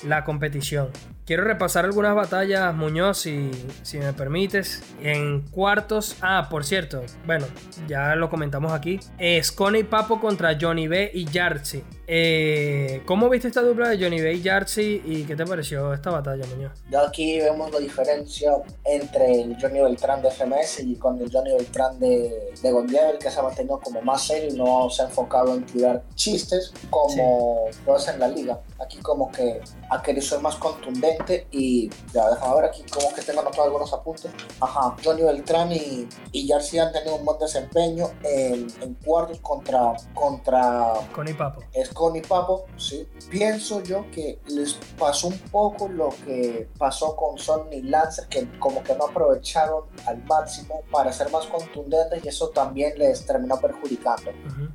la competición. Quiero repasar algunas batallas, Muñoz, si, si me permites. En cuartos, ah, por cierto, bueno, ya lo comentamos aquí. Es y Papo contra Johnny B y Yartzi. Eh, ¿Cómo viste esta dupla de Johnny B y Yartzi y qué te pareció esta batalla, Muñoz? Ya aquí vemos la diferencia entre el Johnny Beltrán de FMS y con el Johnny Beltrán de, de Level, que se ha mantenido como más serio y no se ha enfocado en tirar chistes como lo hace en la liga. Aquí como que ha querido ser más contundente y ya déjame ver aquí como que tengo anotado algunos apuntes. Ajá, Johnny Beltrán y, y han tenido un buen desempeño en, en cuartos contra contra Con y Papo. Es con y Papo, sí. Pienso yo que les pasó un poco lo que pasó con Son y Lancer, que como que no aprovecharon al máximo para ser más contundentes y eso también les terminó perjudicando.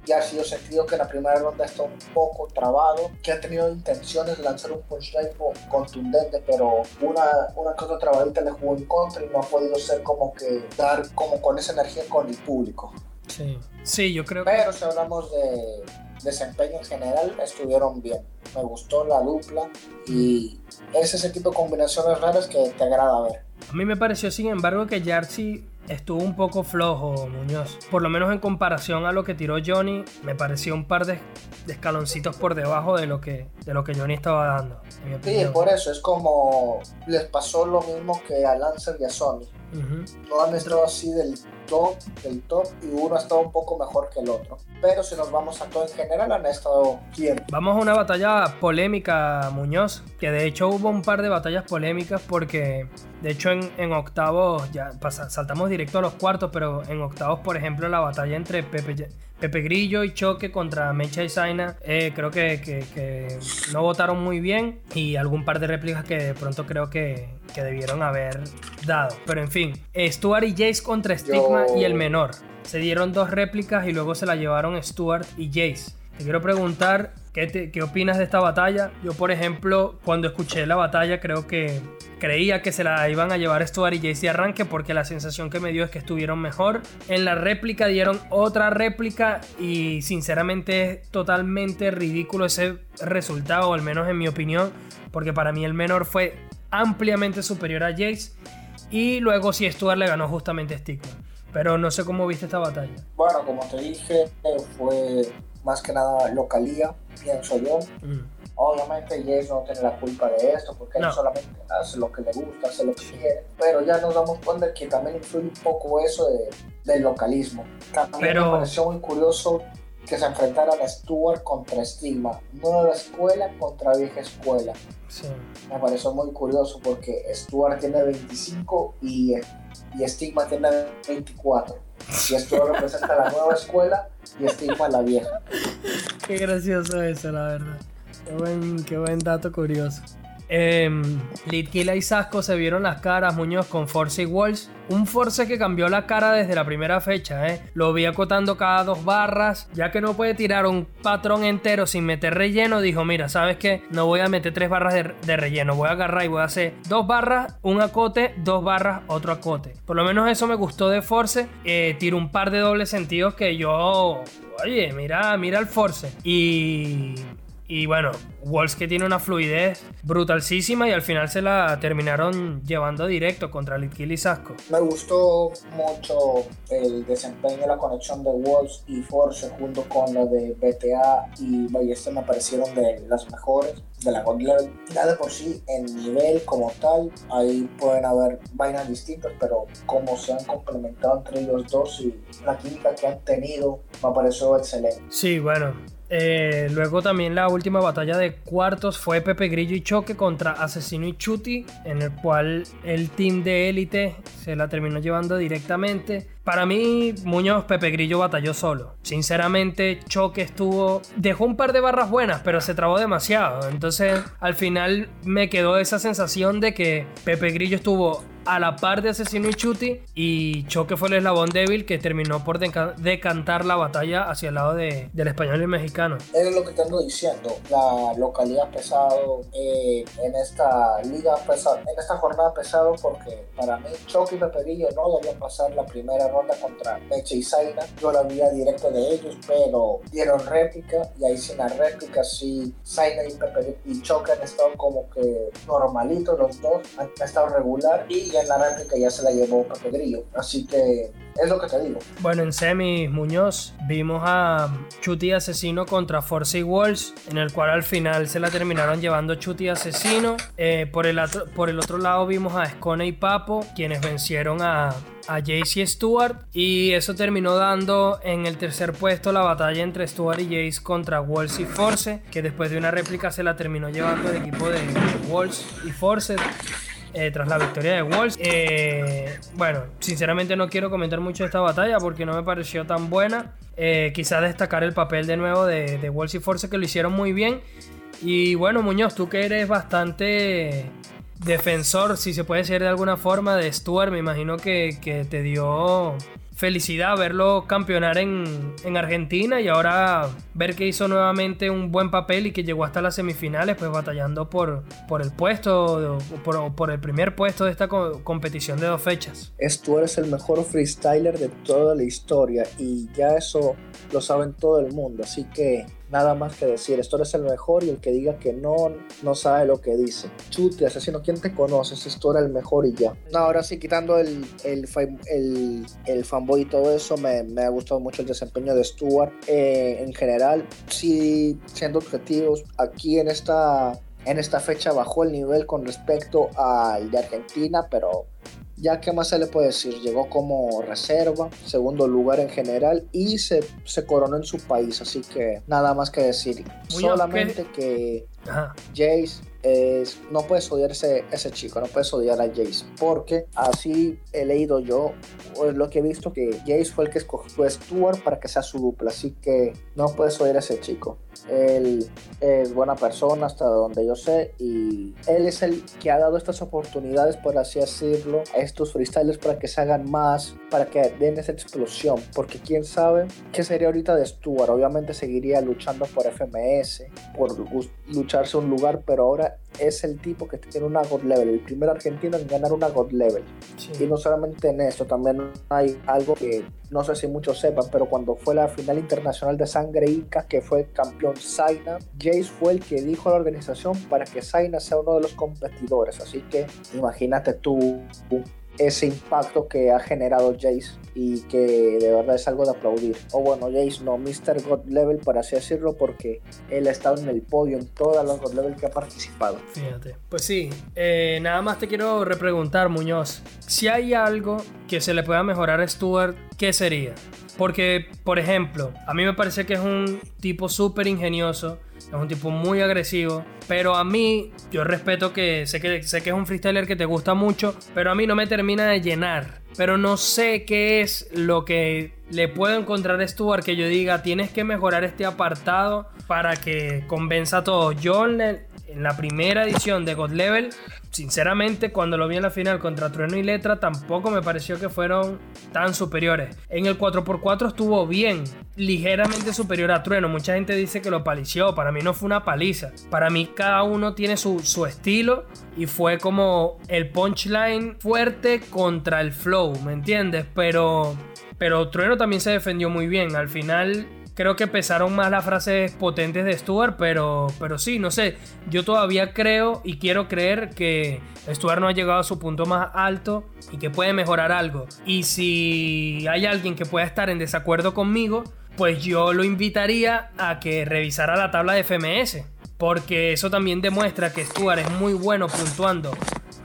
Y ha sido sentido que la primera ronda está un poco trabado, que ha tenido intenciones de lanzar un punchline contundente, pero una, una cosa trabadita le jugó en contra y no ha podido ser como que dar como con esa energía con el público. Sí, sí yo creo Pero si hablamos de desempeño en general, estuvieron bien. Me gustó la dupla y es ese tipo de combinaciones raras que te agrada ver. A mí me pareció, sin embargo, que Jersey estuvo un poco flojo, Muñoz. Por lo menos en comparación a lo que tiró Johnny, me pareció un par de, escaloncitos por debajo de lo que, de lo que Johnny estaba dando. Sí, por eso es como les pasó lo mismo que a Lancer y a Sony. No han estado así del top, del top, y uno ha estado un poco mejor que el otro. Pero si nos vamos a todo en general, han estado bien. Vamos a una batalla polémica, Muñoz, que de hecho hubo un par de batallas polémicas porque, de hecho, en, en octavos, ya saltamos directo a los cuartos, pero en octavos, por ejemplo, la batalla entre Pepe Pepe Grillo y Choque contra Mecha y Zaina, eh, creo que, no votaron muy bien y algún par de réplicas que de pronto creo que, debieron haber dado. Pero en fin, Stuart y Jace contra Stigma y el menor. Se dieron dos réplicas y luego se la llevaron Stuart y Jace. Te quiero preguntar ¿Qué, ¿Qué, opinas de esta batalla? Yo, por ejemplo, cuando escuché la batalla, creo que creía que se la iban a llevar Stuart y Jace de arranque porque la sensación que me dio es que estuvieron mejor. En la réplica dieron otra réplica y sinceramente es totalmente ridículo ese resultado, al menos en mi opinión, porque para mí el menor fue ampliamente superior a Jace y luego si Stuart le ganó justamente a. Pero no sé cómo viste esta batalla. Bueno, como te dije, fue más que nada localía, pienso yo. Mm. Obviamente Jace no tiene la culpa de esto, porque él solamente hace lo que le gusta, hace lo que quiere. Pero ya nos damos cuenta que también influye un poco eso de, del localismo. También me pareció muy curioso que se enfrentaran Stuart contra Stigma, nueva escuela contra vieja escuela. Me pareció muy curioso porque Stuart tiene 25 y, y Stigma tiene 24. Y Stuart representa la nueva escuela y Stigma la vieja. Qué gracioso eso, la verdad. Qué buen, qué buen dato curioso. Eh, Litquila y Sasco se vieron las caras, Muñoz, con Force y Walls. Un Force que cambió la cara desde la primera fecha, ¿eh? Lo vi acotando cada dos barras. Ya que no puede tirar un patrón entero sin meter relleno, dijo: Mira, ¿sabes qué? No voy a meter tres barras de, de relleno. Voy a agarrar y voy a hacer dos barras, un acote, dos barras, otro acote. Por lo menos eso me gustó de Force. Eh, tiro un par de dobles sentidos que yo. Oye, mira, mira el Force. Y. Y bueno, Walls que tiene una fluidez brutalísima y al final se la terminaron llevando directo contra Litkill y Sasco. Me gustó mucho el desempeño, la conexión de Walls y Force junto con lo de BTA y Ballester me parecieron de las mejores de la God Level. Ya de por sí, en nivel como tal, ahí pueden haber vainas distintas, pero como se han complementado entre ellos dos y la química que han tenido me pareció excelente. Sí, bueno, eh, luego también la última batalla de cuartos fue Pepe Grillo y Choque contra Asesino y Chuti, en el cual el team de élite se la terminó llevando directamente. Para mí, Muñoz Pepe Grillo batalló solo. Sinceramente, Choque estuvo. Dejó un par de barras buenas, pero se trabó demasiado. Entonces, al final me quedó esa sensación de que Pepe Grillo estuvo a la par de Asesino y Chuti y Choque fue el eslabón débil que terminó por deca decantar la batalla hacia el lado de, del español y mexicano. Es lo que te ando diciendo, la localidad pesado eh, en esta liga pesado, en esta jornada pesado porque para mí Choque y Peperillo no debían pasar la primera ronda contra Meche y Zaina, yo la vi directo de ellos, pero dieron réplica y ahí sin la réplica sí Zaina y Peperillo y Choque han estado como que normalitos los dos, han estado regular y ya en la réplica ya se la llevó Pepe Grillo. Así que es lo que te digo. Bueno, en semis, Muñoz, vimos a Chuti Asesino contra Force y Walls, en el cual al final se la terminaron llevando Chuti Asesino. Eh, por, el otro, por el otro lado vimos a Escone y Papo, quienes vencieron a, a Jace y Stuart. Y eso terminó dando en el tercer puesto la batalla entre Stuart y Jace contra Walls y Force, que después de una réplica se la terminó llevando el equipo de Walls y Force. Eh, tras la victoria de Walls. Eh, bueno, sinceramente no quiero comentar mucho esta batalla porque no me pareció tan buena. Eh, quizás destacar el papel de nuevo de, de y Force que lo hicieron muy bien. Y bueno, Muñoz, tú que eres bastante defensor, si se puede decir de alguna forma, de Stuart, me imagino que, que te dio felicidad verlo campeonar en, en, Argentina y ahora ver que hizo nuevamente un buen papel y que llegó hasta las semifinales, pues batallando por, por el puesto, por, por el primer puesto de esta co competición de dos fechas. Tú eres el mejor freestyler de toda la historia y ya eso lo saben todo el mundo, así que nada más que decir. Esto es el mejor y el que diga que no, no sabe lo que dice. Chute, asesino, ¿quién te conoces? Esto era el mejor y ya. No, ahora sí, quitando el, el, el, el fanboy y todo eso, me, me, ha gustado mucho el desempeño de Stuart. Eh, en general, sí, siendo objetivos, aquí en esta, en esta fecha bajó el nivel con respecto al de Argentina, pero ya que más se le puede decir, llegó como reserva, segundo lugar en general y se, se coronó en su país, así que nada más que decir. Muy Solamente okay. que Ajá. Jace es, no puedes odiar ese, ese chico, no puedes odiar a Jace, porque así he leído yo, o es lo que he visto, que Jace fue el que escogió a Stuart para que sea su dupla, así que no puedes odiar a ese chico. Él es buena persona hasta donde yo sé y él es el que ha dado estas oportunidades, por así decirlo, a estos freestylers para que se hagan más, para que den esa explosión, porque quién sabe qué sería ahorita de Stuart, obviamente seguiría luchando por FMS, por lucharse un lugar, pero ahora es el tipo que tiene una God Level, el primer argentino en ganar una God Level. Sí. Y no solamente en esto, también hay algo que no sé si muchos sepan, pero cuando fue la final internacional de Sangre Inca, que fue campeón Zaina, Jace fue el que dijo a la organización para que Zaina sea uno de los competidores. Así que imagínate tú ese impacto que ha generado Jace y que de verdad es algo de aplaudir. O bueno, Jace no, Mr. God Level, por así decirlo, porque él ha estado en el podio en todas las God Level que ha participado. Fíjate. Pues sí, eh, nada más te quiero repreguntar, Muñoz. Si hay algo que se le pueda mejorar a Stuart, ¿qué sería? Porque, por ejemplo, a mí me parece que es un tipo súper ingenioso es un tipo muy agresivo. Pero a mí, yo respeto que sé, que sé que es un freestyler que te gusta mucho, pero a mí no me termina de llenar. Pero no sé qué es lo que le puedo encontrar a Stuart que yo diga, tienes que mejorar este apartado para que convenza a todos. Yo en la primera edición de God Level Sinceramente, cuando lo vi en la final contra Trueno y Letra, tampoco me pareció que fueron tan superiores. En el 4x4 estuvo bien, ligeramente superior a Trueno. Mucha gente dice que lo palició. Para mí no fue una paliza. Para mí, cada uno tiene su, su estilo y fue como el punchline fuerte contra el flow, ¿me entiendes? Pero, pero Trueno también se defendió muy bien. Al final Creo que pesaron más las frases potentes de Stuart, pero, pero sí, no sé. Yo todavía creo y quiero creer que Stuart no ha llegado a su punto más alto y que puede mejorar algo. Y si hay alguien que pueda estar en desacuerdo conmigo, pues yo lo invitaría a que revisara la tabla de FMS. Porque eso también demuestra que Stuart es muy bueno puntuando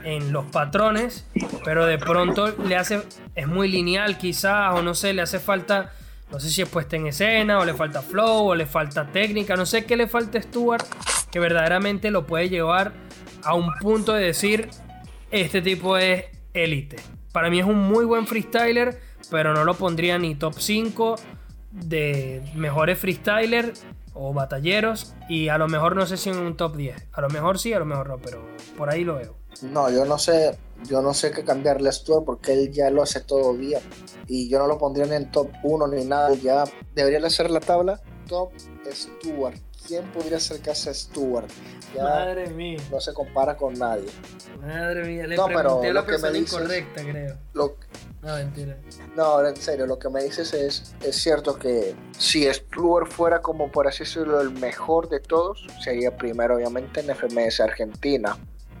en los patrones, pero de pronto le hace, es muy lineal quizás, o no sé, le hace falta no sé si es puesta en escena, o le falta flow, o le falta técnica. No sé qué le falta a Stuart que verdaderamente lo puede llevar a un punto de decir: Este tipo es élite. Para mí es un muy buen freestyler, pero no lo pondría ni top 5 de mejores freestylers o batalleros. Y a lo mejor no sé si en un top 10. A lo mejor sí, a lo mejor no, pero por ahí lo veo. No, yo no sé, yo no sé qué cambiarle a Stuart porque él ya lo hace todo bien. Y yo no lo pondría ni en top 1 ni nada. Ya debería hacer la tabla top Stuart. ¿Quién podría acercarse a Stuart? Madre mía. No se compara con nadie. Madre mía, le no, pregunté pero a la persona incorrecta, creo. no, mentira. No, en serio, lo que me dices es, es cierto que si Stuart fuera como por así decirlo el mejor de todos, sería primero obviamente en FMS Argentina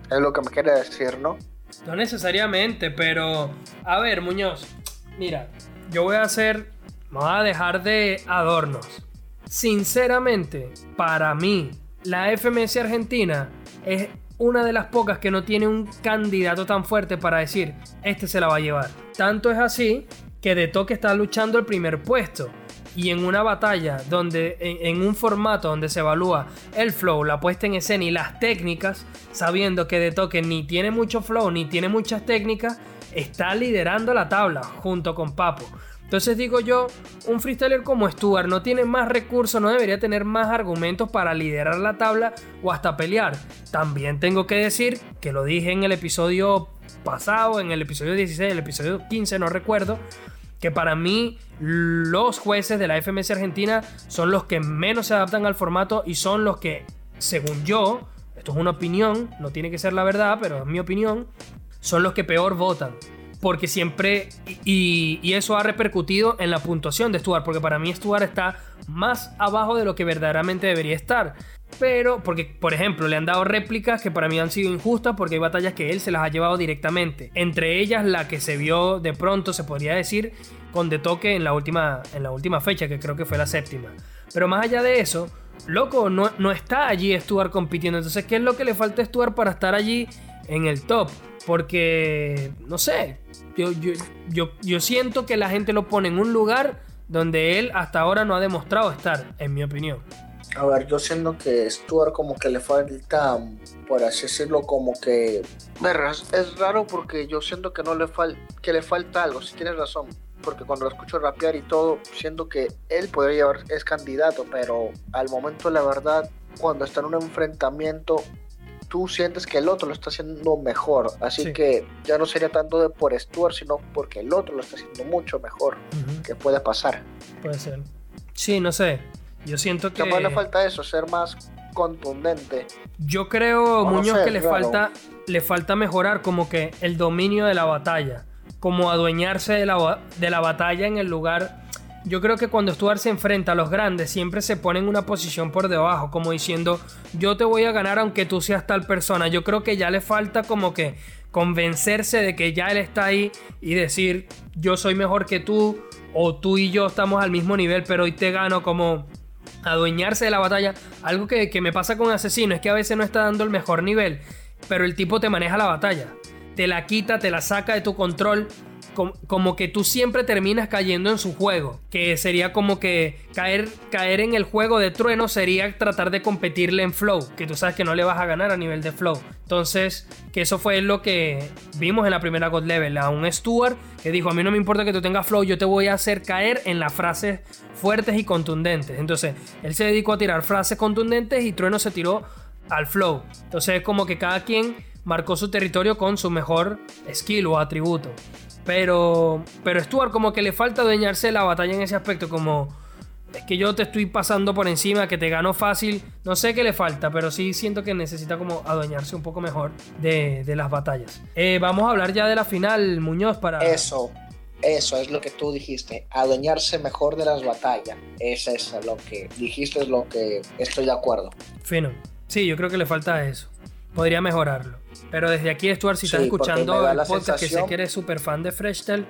es lo que me quiere decir, ¿no? No necesariamente, pero a ver, Muñoz, mira, yo voy a hacer, voy a dejar de adornos. Sinceramente, para mí, la FMS Argentina es una de las pocas que no tiene un candidato tan fuerte para decir, este se la va a llevar. Tanto es así que De Toque está luchando el primer puesto y en una batalla donde en, un formato donde se evalúa el flow, la puesta en escena y las técnicas, sabiendo que de toque ni tiene mucho flow ni tiene muchas técnicas, está liderando la tabla junto con Papo. Entonces digo yo, un freestyler como Stuart no tiene más recursos, no debería tener más argumentos para liderar la tabla o hasta pelear. También tengo que decir que lo dije en el episodio pasado, en el episodio 16, el episodio 15, no recuerdo, que para mí los jueces de la FMS Argentina son los que menos se adaptan al formato y son los que, según yo, esto es una opinión, no tiene que ser la verdad, pero es mi opinión, son los que peor votan. Porque siempre, y, eso ha repercutido en la puntuación de Stuart, porque para mí Stuart está más abajo de lo que verdaderamente debería estar. Pero, porque, por ejemplo, le han dado réplicas que para mí han sido injustas porque hay batallas que él se las ha llevado directamente. Entre ellas, la que se vio de pronto, se podría decir, con de toque en la última, en la última fecha, que creo que fue la séptima. Pero más allá de eso, loco, no, no está allí Stuart compitiendo. Entonces, ¿qué es lo que le falta a Stuart para estar allí en el top? Porque, no sé, yo, yo, yo, yo siento que la gente lo pone en un lugar donde él hasta ahora no ha demostrado estar, en mi opinión. A ver, yo siento que Stuart como que le falta, por así decirlo, como que... Es raro porque yo siento que no le, fal que le falta algo, si tienes razón. Porque cuando lo escucho rapear y todo, siento que él podría llevar, es candidato, pero al momento la verdad, cuando está en un enfrentamiento, tú sientes que el otro lo está haciendo mejor. Así que ya no sería tanto de por Stuart, sino porque el otro lo está haciendo mucho mejor. Que puede pasar. Puede ser. Sí, no sé. Yo siento que. más le falta eso, ser más contundente. Yo creo, Muñoz, que le falta, le falta mejorar como que el dominio de la batalla. Como adueñarse de la, de la batalla en el lugar. Yo creo que cuando Stuart se enfrenta a los grandes, siempre se pone en una posición por debajo, como diciendo, yo te voy a ganar aunque tú seas tal persona. Yo creo que ya le falta como que convencerse de que ya él está ahí y decir, yo soy mejor que tú, o tú y yo estamos al mismo nivel, pero hoy te gano como adueñarse de la batalla. Algo que, me pasa con Asesino es que a veces no está dando el mejor nivel, pero el tipo te maneja la batalla. Te la quita, te la saca de tu control como, que tú siempre terminas cayendo en su juego. Que sería como que caer, caer en el juego de trueno sería tratar de competirle en flow. Que tú sabes que no le vas a ganar a nivel de flow. Entonces, que eso fue lo que vimos en la primera God Level. A un Stuart que dijo: A mí no me importa que tú tengas flow, yo te voy a hacer caer en las frases fuertes y contundentes. Entonces, él se dedicó a tirar frases contundentes y Trueno se tiró al flow. Entonces, es como que cada quien marcó su territorio con su mejor skill o atributo. Pero, pero Stuart como que le falta adueñarse de la batalla en ese aspecto, como es que yo te estoy pasando por encima, que te gano fácil. No sé qué le falta, pero sí siento que necesita como adueñarse un poco mejor de, las batallas. Eh, vamos a hablar ya de la final, Muñoz, para... Eso, eso es lo que tú dijiste, adueñarse mejor de las batallas. Es eso, lo que dijiste es lo que estoy de acuerdo. Fino. Sí, yo creo que le falta eso. Podría mejorarlo. Pero desde aquí, Stuart, si estás escuchando el podcast, que sé que eres súper fan de Freshtel,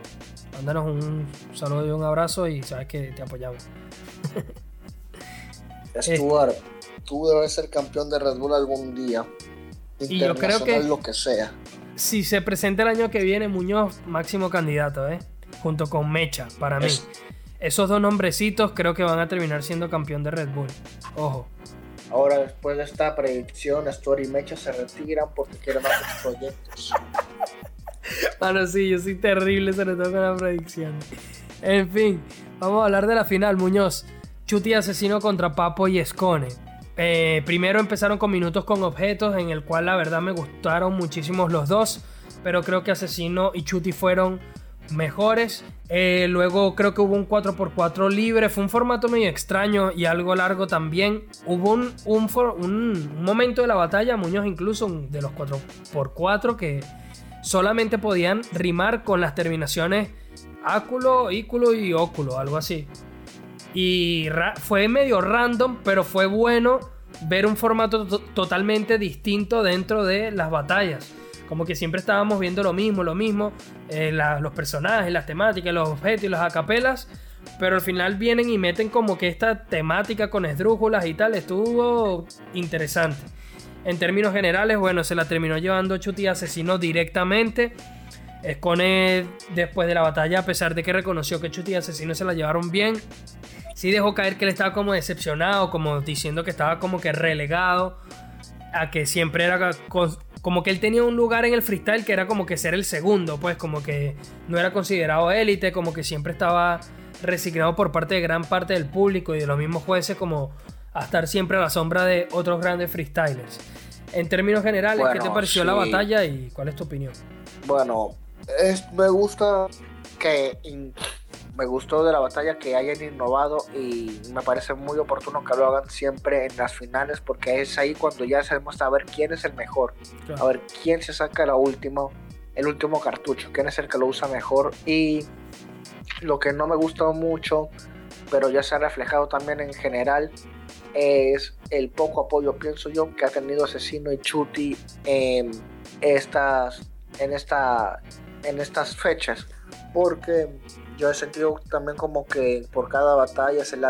mándanos un saludo y un abrazo y sabes que te apoyamos. Stuart, tú debes ser campeón de Red Bull algún día. Y yo creo que lo que sea. Si se presenta el año que viene, Muñoz, máximo candidato, ¿eh? Junto con Mecha, para mí. Esos dos nombrecitos creo que van a terminar siendo campeón de Red Bull. Ojo. Ahora, después de esta predicción, Stuart y Mecha se retiran porque quieren más proyectos. Bueno, sí, yo soy terrible, sobre todo con la predicción. En fin, vamos a hablar de la final, Muñoz. Chuti Asesino contra Papo y Escone. Eh, primero empezaron con minutos con objetos, en el cual la verdad me gustaron muchísimo los dos, pero creo que Asesino y Chuti fueron mejores. Eh, luego creo que hubo un 4x4 libre. Fue un formato medio extraño y algo largo también. Hubo un, un, momento de la batalla, Muñoz incluso, de los 4x4 que solamente podían rimar con las terminaciones áculo, ículo y óculo, algo así. Y fue medio random, pero fue bueno ver un formato totalmente distinto dentro de las batallas. Como que siempre estábamos viendo lo mismo, lo mismo, eh, los personajes, las temáticas, los objetos y las acapelas, pero al final vienen y meten como que esta temática con esdrújulas y tal, estuvo interesante. En términos generales, bueno, se la terminó llevando Chuti Asesino directamente. Escone después de la batalla, a pesar de que reconoció que Chuti y Asesino se la llevaron bien, sí dejó caer que él estaba como decepcionado, como diciendo que estaba como que relegado a que siempre era como que él tenía un lugar en el freestyle que era como que ser el segundo, pues como que no era considerado élite, como que siempre estaba resignado por parte de gran parte del público y de los mismos jueces como a estar siempre a la sombra de otros grandes freestylers. En términos generales, ¿qué te pareció la batalla y cuál es tu opinión? Bueno, es, me gusta que me gustó de la batalla que hayan innovado y me parece muy oportuno que lo hagan siempre en las finales porque es ahí cuando ya sabemos a ver quién es el mejor, a ver quién se saca la última, el último cartucho, quién es el que lo usa mejor. Y lo que no me gustó mucho, pero ya se ha reflejado también en general es el poco apoyo, pienso yo, que ha tenido Asesino y Chuti en estas, en esta, en estas fechas, porque yo he sentido también como que por cada batalla se le,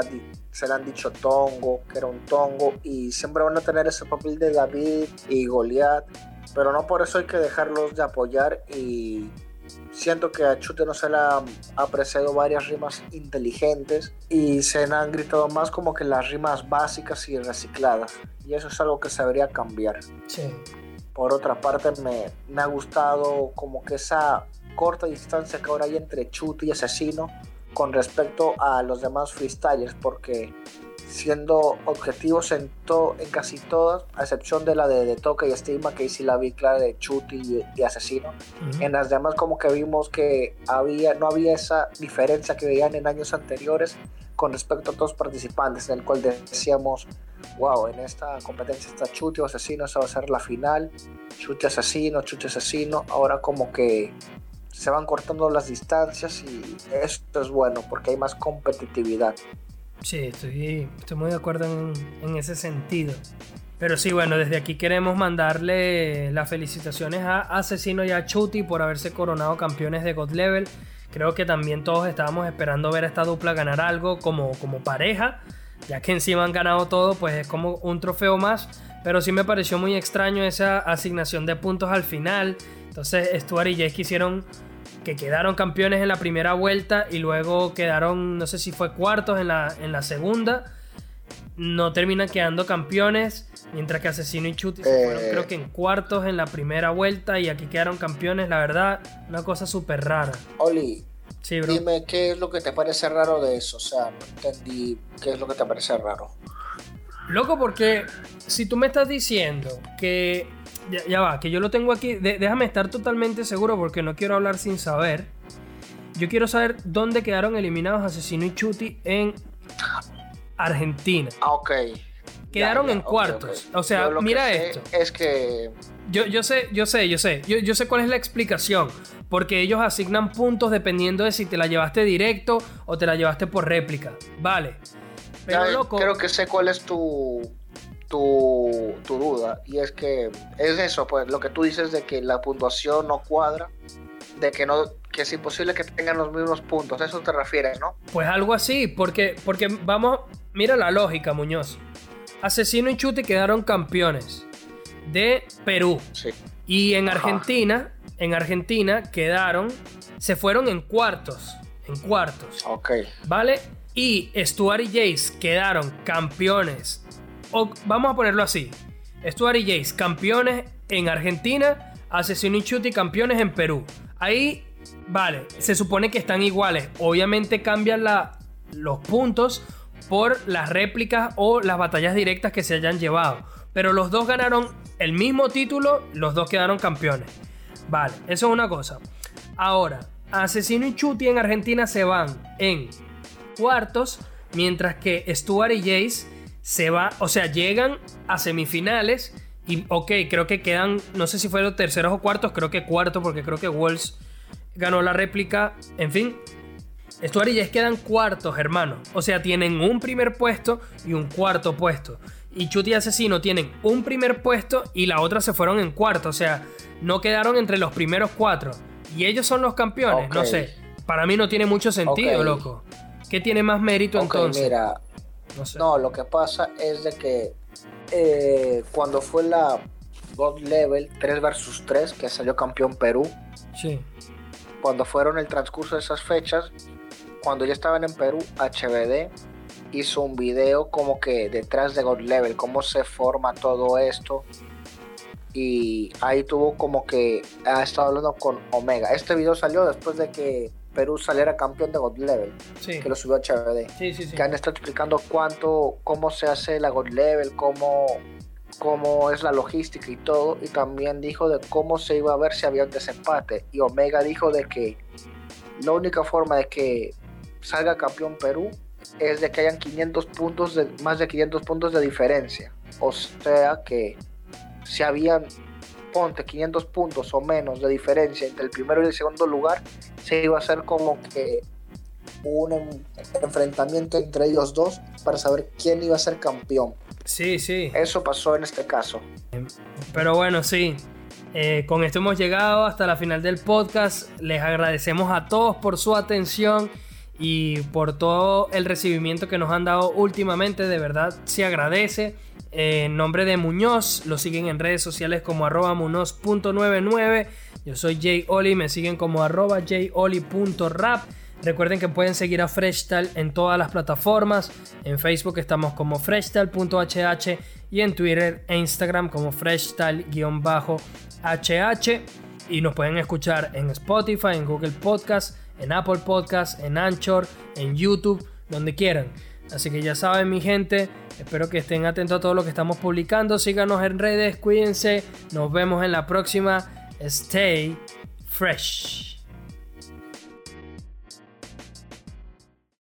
se le han dicho Tongo, que era un Tongo, y siempre van a tener ese papel de David y Goliath, pero no por eso hay que dejarlos de apoyar y siento que a Chute no se le ha apreciado varias rimas inteligentes y se han gritado más como que las rimas básicas y recicladas y eso es algo que se debería cambiar. Por otra parte me, me ha gustado como que esa corta distancia que ahora hay entre Chute y Asesino con respecto a los demás freestylers, porque siendo objetivos en, en casi todas, a excepción de la de, de Toca y Estigma, que sí la vi clara de Chuti y, Asesino. En las demás como que vimos que había, no había esa diferencia que veían en años anteriores con respecto a todos los participantes, en el cual decíamos, wow, en esta competencia está Chuti o Asesino, esa va a ser la final, Chuti Asesino, Chuti Asesino, ahora como que se van cortando las distancias y esto es bueno porque hay más competitividad. Sí, estoy, estoy muy de acuerdo en, ese sentido. Pero sí, bueno, desde aquí queremos mandarle las felicitaciones a Asesino y a Chuti por haberse coronado campeones de God Level. Creo que también todos estábamos esperando ver a esta dupla ganar algo como, como pareja. Ya que encima han ganado todo, pues es como un trofeo más. Pero sí me pareció muy extraño esa asignación de puntos al final. Entonces Stuart y Jake quisieron que quedaron campeones en la primera vuelta y luego quedaron, no sé si fue cuartos en la, en la segunda. No terminan quedando campeones, mientras que Asesino y Chuti se fueron Eh. creo que en cuartos en la primera vuelta y aquí quedaron campeones. La verdad, una cosa súper rara. Oli, Sí, bro. dime qué es lo que te parece raro de eso. O sea, no entendí qué es lo que te parece raro. Loco, porque si tú me estás diciendo que. Ya, ya va, que yo lo tengo aquí. de- déjame estar totalmente seguro porque no quiero hablar sin saber. Yo quiero saber dónde quedaron eliminados Asesino y Chuti en Argentina. Ah, ok. Quedaron Ya, ya, en cuartos. O sea, mira esto. Es que Yo, yo sé, yo sé, yo sé. Yo, yo sé cuál es la explicación. Porque ellos asignan puntos dependiendo de si te la llevaste directo o te la llevaste por réplica. Vale. Pero loco. creo que sé cuál es tu, tu, tu duda. Y es que es eso, pues lo que tú dices de que la puntuación no cuadra, de que no que es imposible que tengan los mismos puntos. A eso te refieres, ¿no? Pues algo así, porque, porque vamos, mira la lógica, Muñoz. Asesino y Chute quedaron campeones de Perú. Sí. Y en Ajá. Argentina, en Argentina quedaron, se fueron en cuartos, en cuartos, Ok. ¿vale? Y Stuart y Jace quedaron campeones. Vamos a ponerlo así. Stuart y Jace campeones en Argentina, Asesino y Chuti campeones en Perú. Ahí, vale, se supone que están iguales. Obviamente cambian los puntos por las réplicas o las batallas directas que se hayan llevado. Pero los dos ganaron el mismo título, los dos quedaron campeones. Vale, eso es una cosa. Ahora, Asesino y Chuti en Argentina se van en cuartos, mientras que Stuart y Jace se va, o sea, llegan a semifinales y, ok, creo que quedan, no sé si fueron terceros o cuartos, creo que cuarto, porque creo que Wolves ganó la réplica, en fin. Stuart y Jace quedan cuartos, hermano. O sea, tienen un primer puesto y un cuarto puesto. Y Chuti y Asesino tienen un primer puesto y la otra se fueron en cuarto. O sea, no quedaron entre los primeros cuatro. Y ellos son los campeones. No sé. Para mí no tiene mucho sentido, loco. ¿Qué tiene más mérito entonces? mira, no sé. No, lo que pasa es de que eh, cuando fue la God Level 3 versus 3, que salió campeón Perú, Sí. cuando fueron el transcurso de esas fechas, cuando ya estaban en Perú, HBD hizo un video como que detrás de God Level, cómo se forma todo esto. Y ahí tuvo como que ha estado hablando con Omega. Este video salió después de que Perú saliera campeón de God Level, Sí. que lo subió a HBD Sí, sí, sí. que han estado explicando cuánto, cómo se hace la God Level, cómo, cómo es la logística y todo. Y también dijo de cómo se iba a ver si había un desempate. Y Omega dijo de que la única forma de que salga campeón Perú es de que hayan 500 puntos de, más de 500 puntos de diferencia. O sea que si habían, ponte 500 puntos o menos de diferencia entre el primero y el segundo lugar, se iba a hacer como que un en- enfrentamiento entre ellos dos para saber quién iba a ser campeón. Sí, sí. Eso pasó en este caso. Pero bueno, sí. Eh, con esto hemos llegado hasta la final del podcast. Les agradecemos a todos por su atención y por todo el recibimiento que nos han dado últimamente. De verdad, se agradece. En nombre de Muñoz, lo siguen en redes sociales como arroba muñoz.99. Yo soy Jay Oli, me siguen como arroba jayoli.rap. Recuerden que pueden seguir a Freshtal en todas las plataformas. En Facebook estamos como freshtal.hh y en Twitter e Instagram como freshtal-hh. Y nos pueden escuchar en Spotify, en Google Podcast, en Apple Podcast, en Anchor, en YouTube, donde quieran. Así que ya saben, mi gente, espero que estén atentos a todo lo que estamos publicando. Síganos en redes, cuídense. Nos vemos en la próxima. Stay fresh.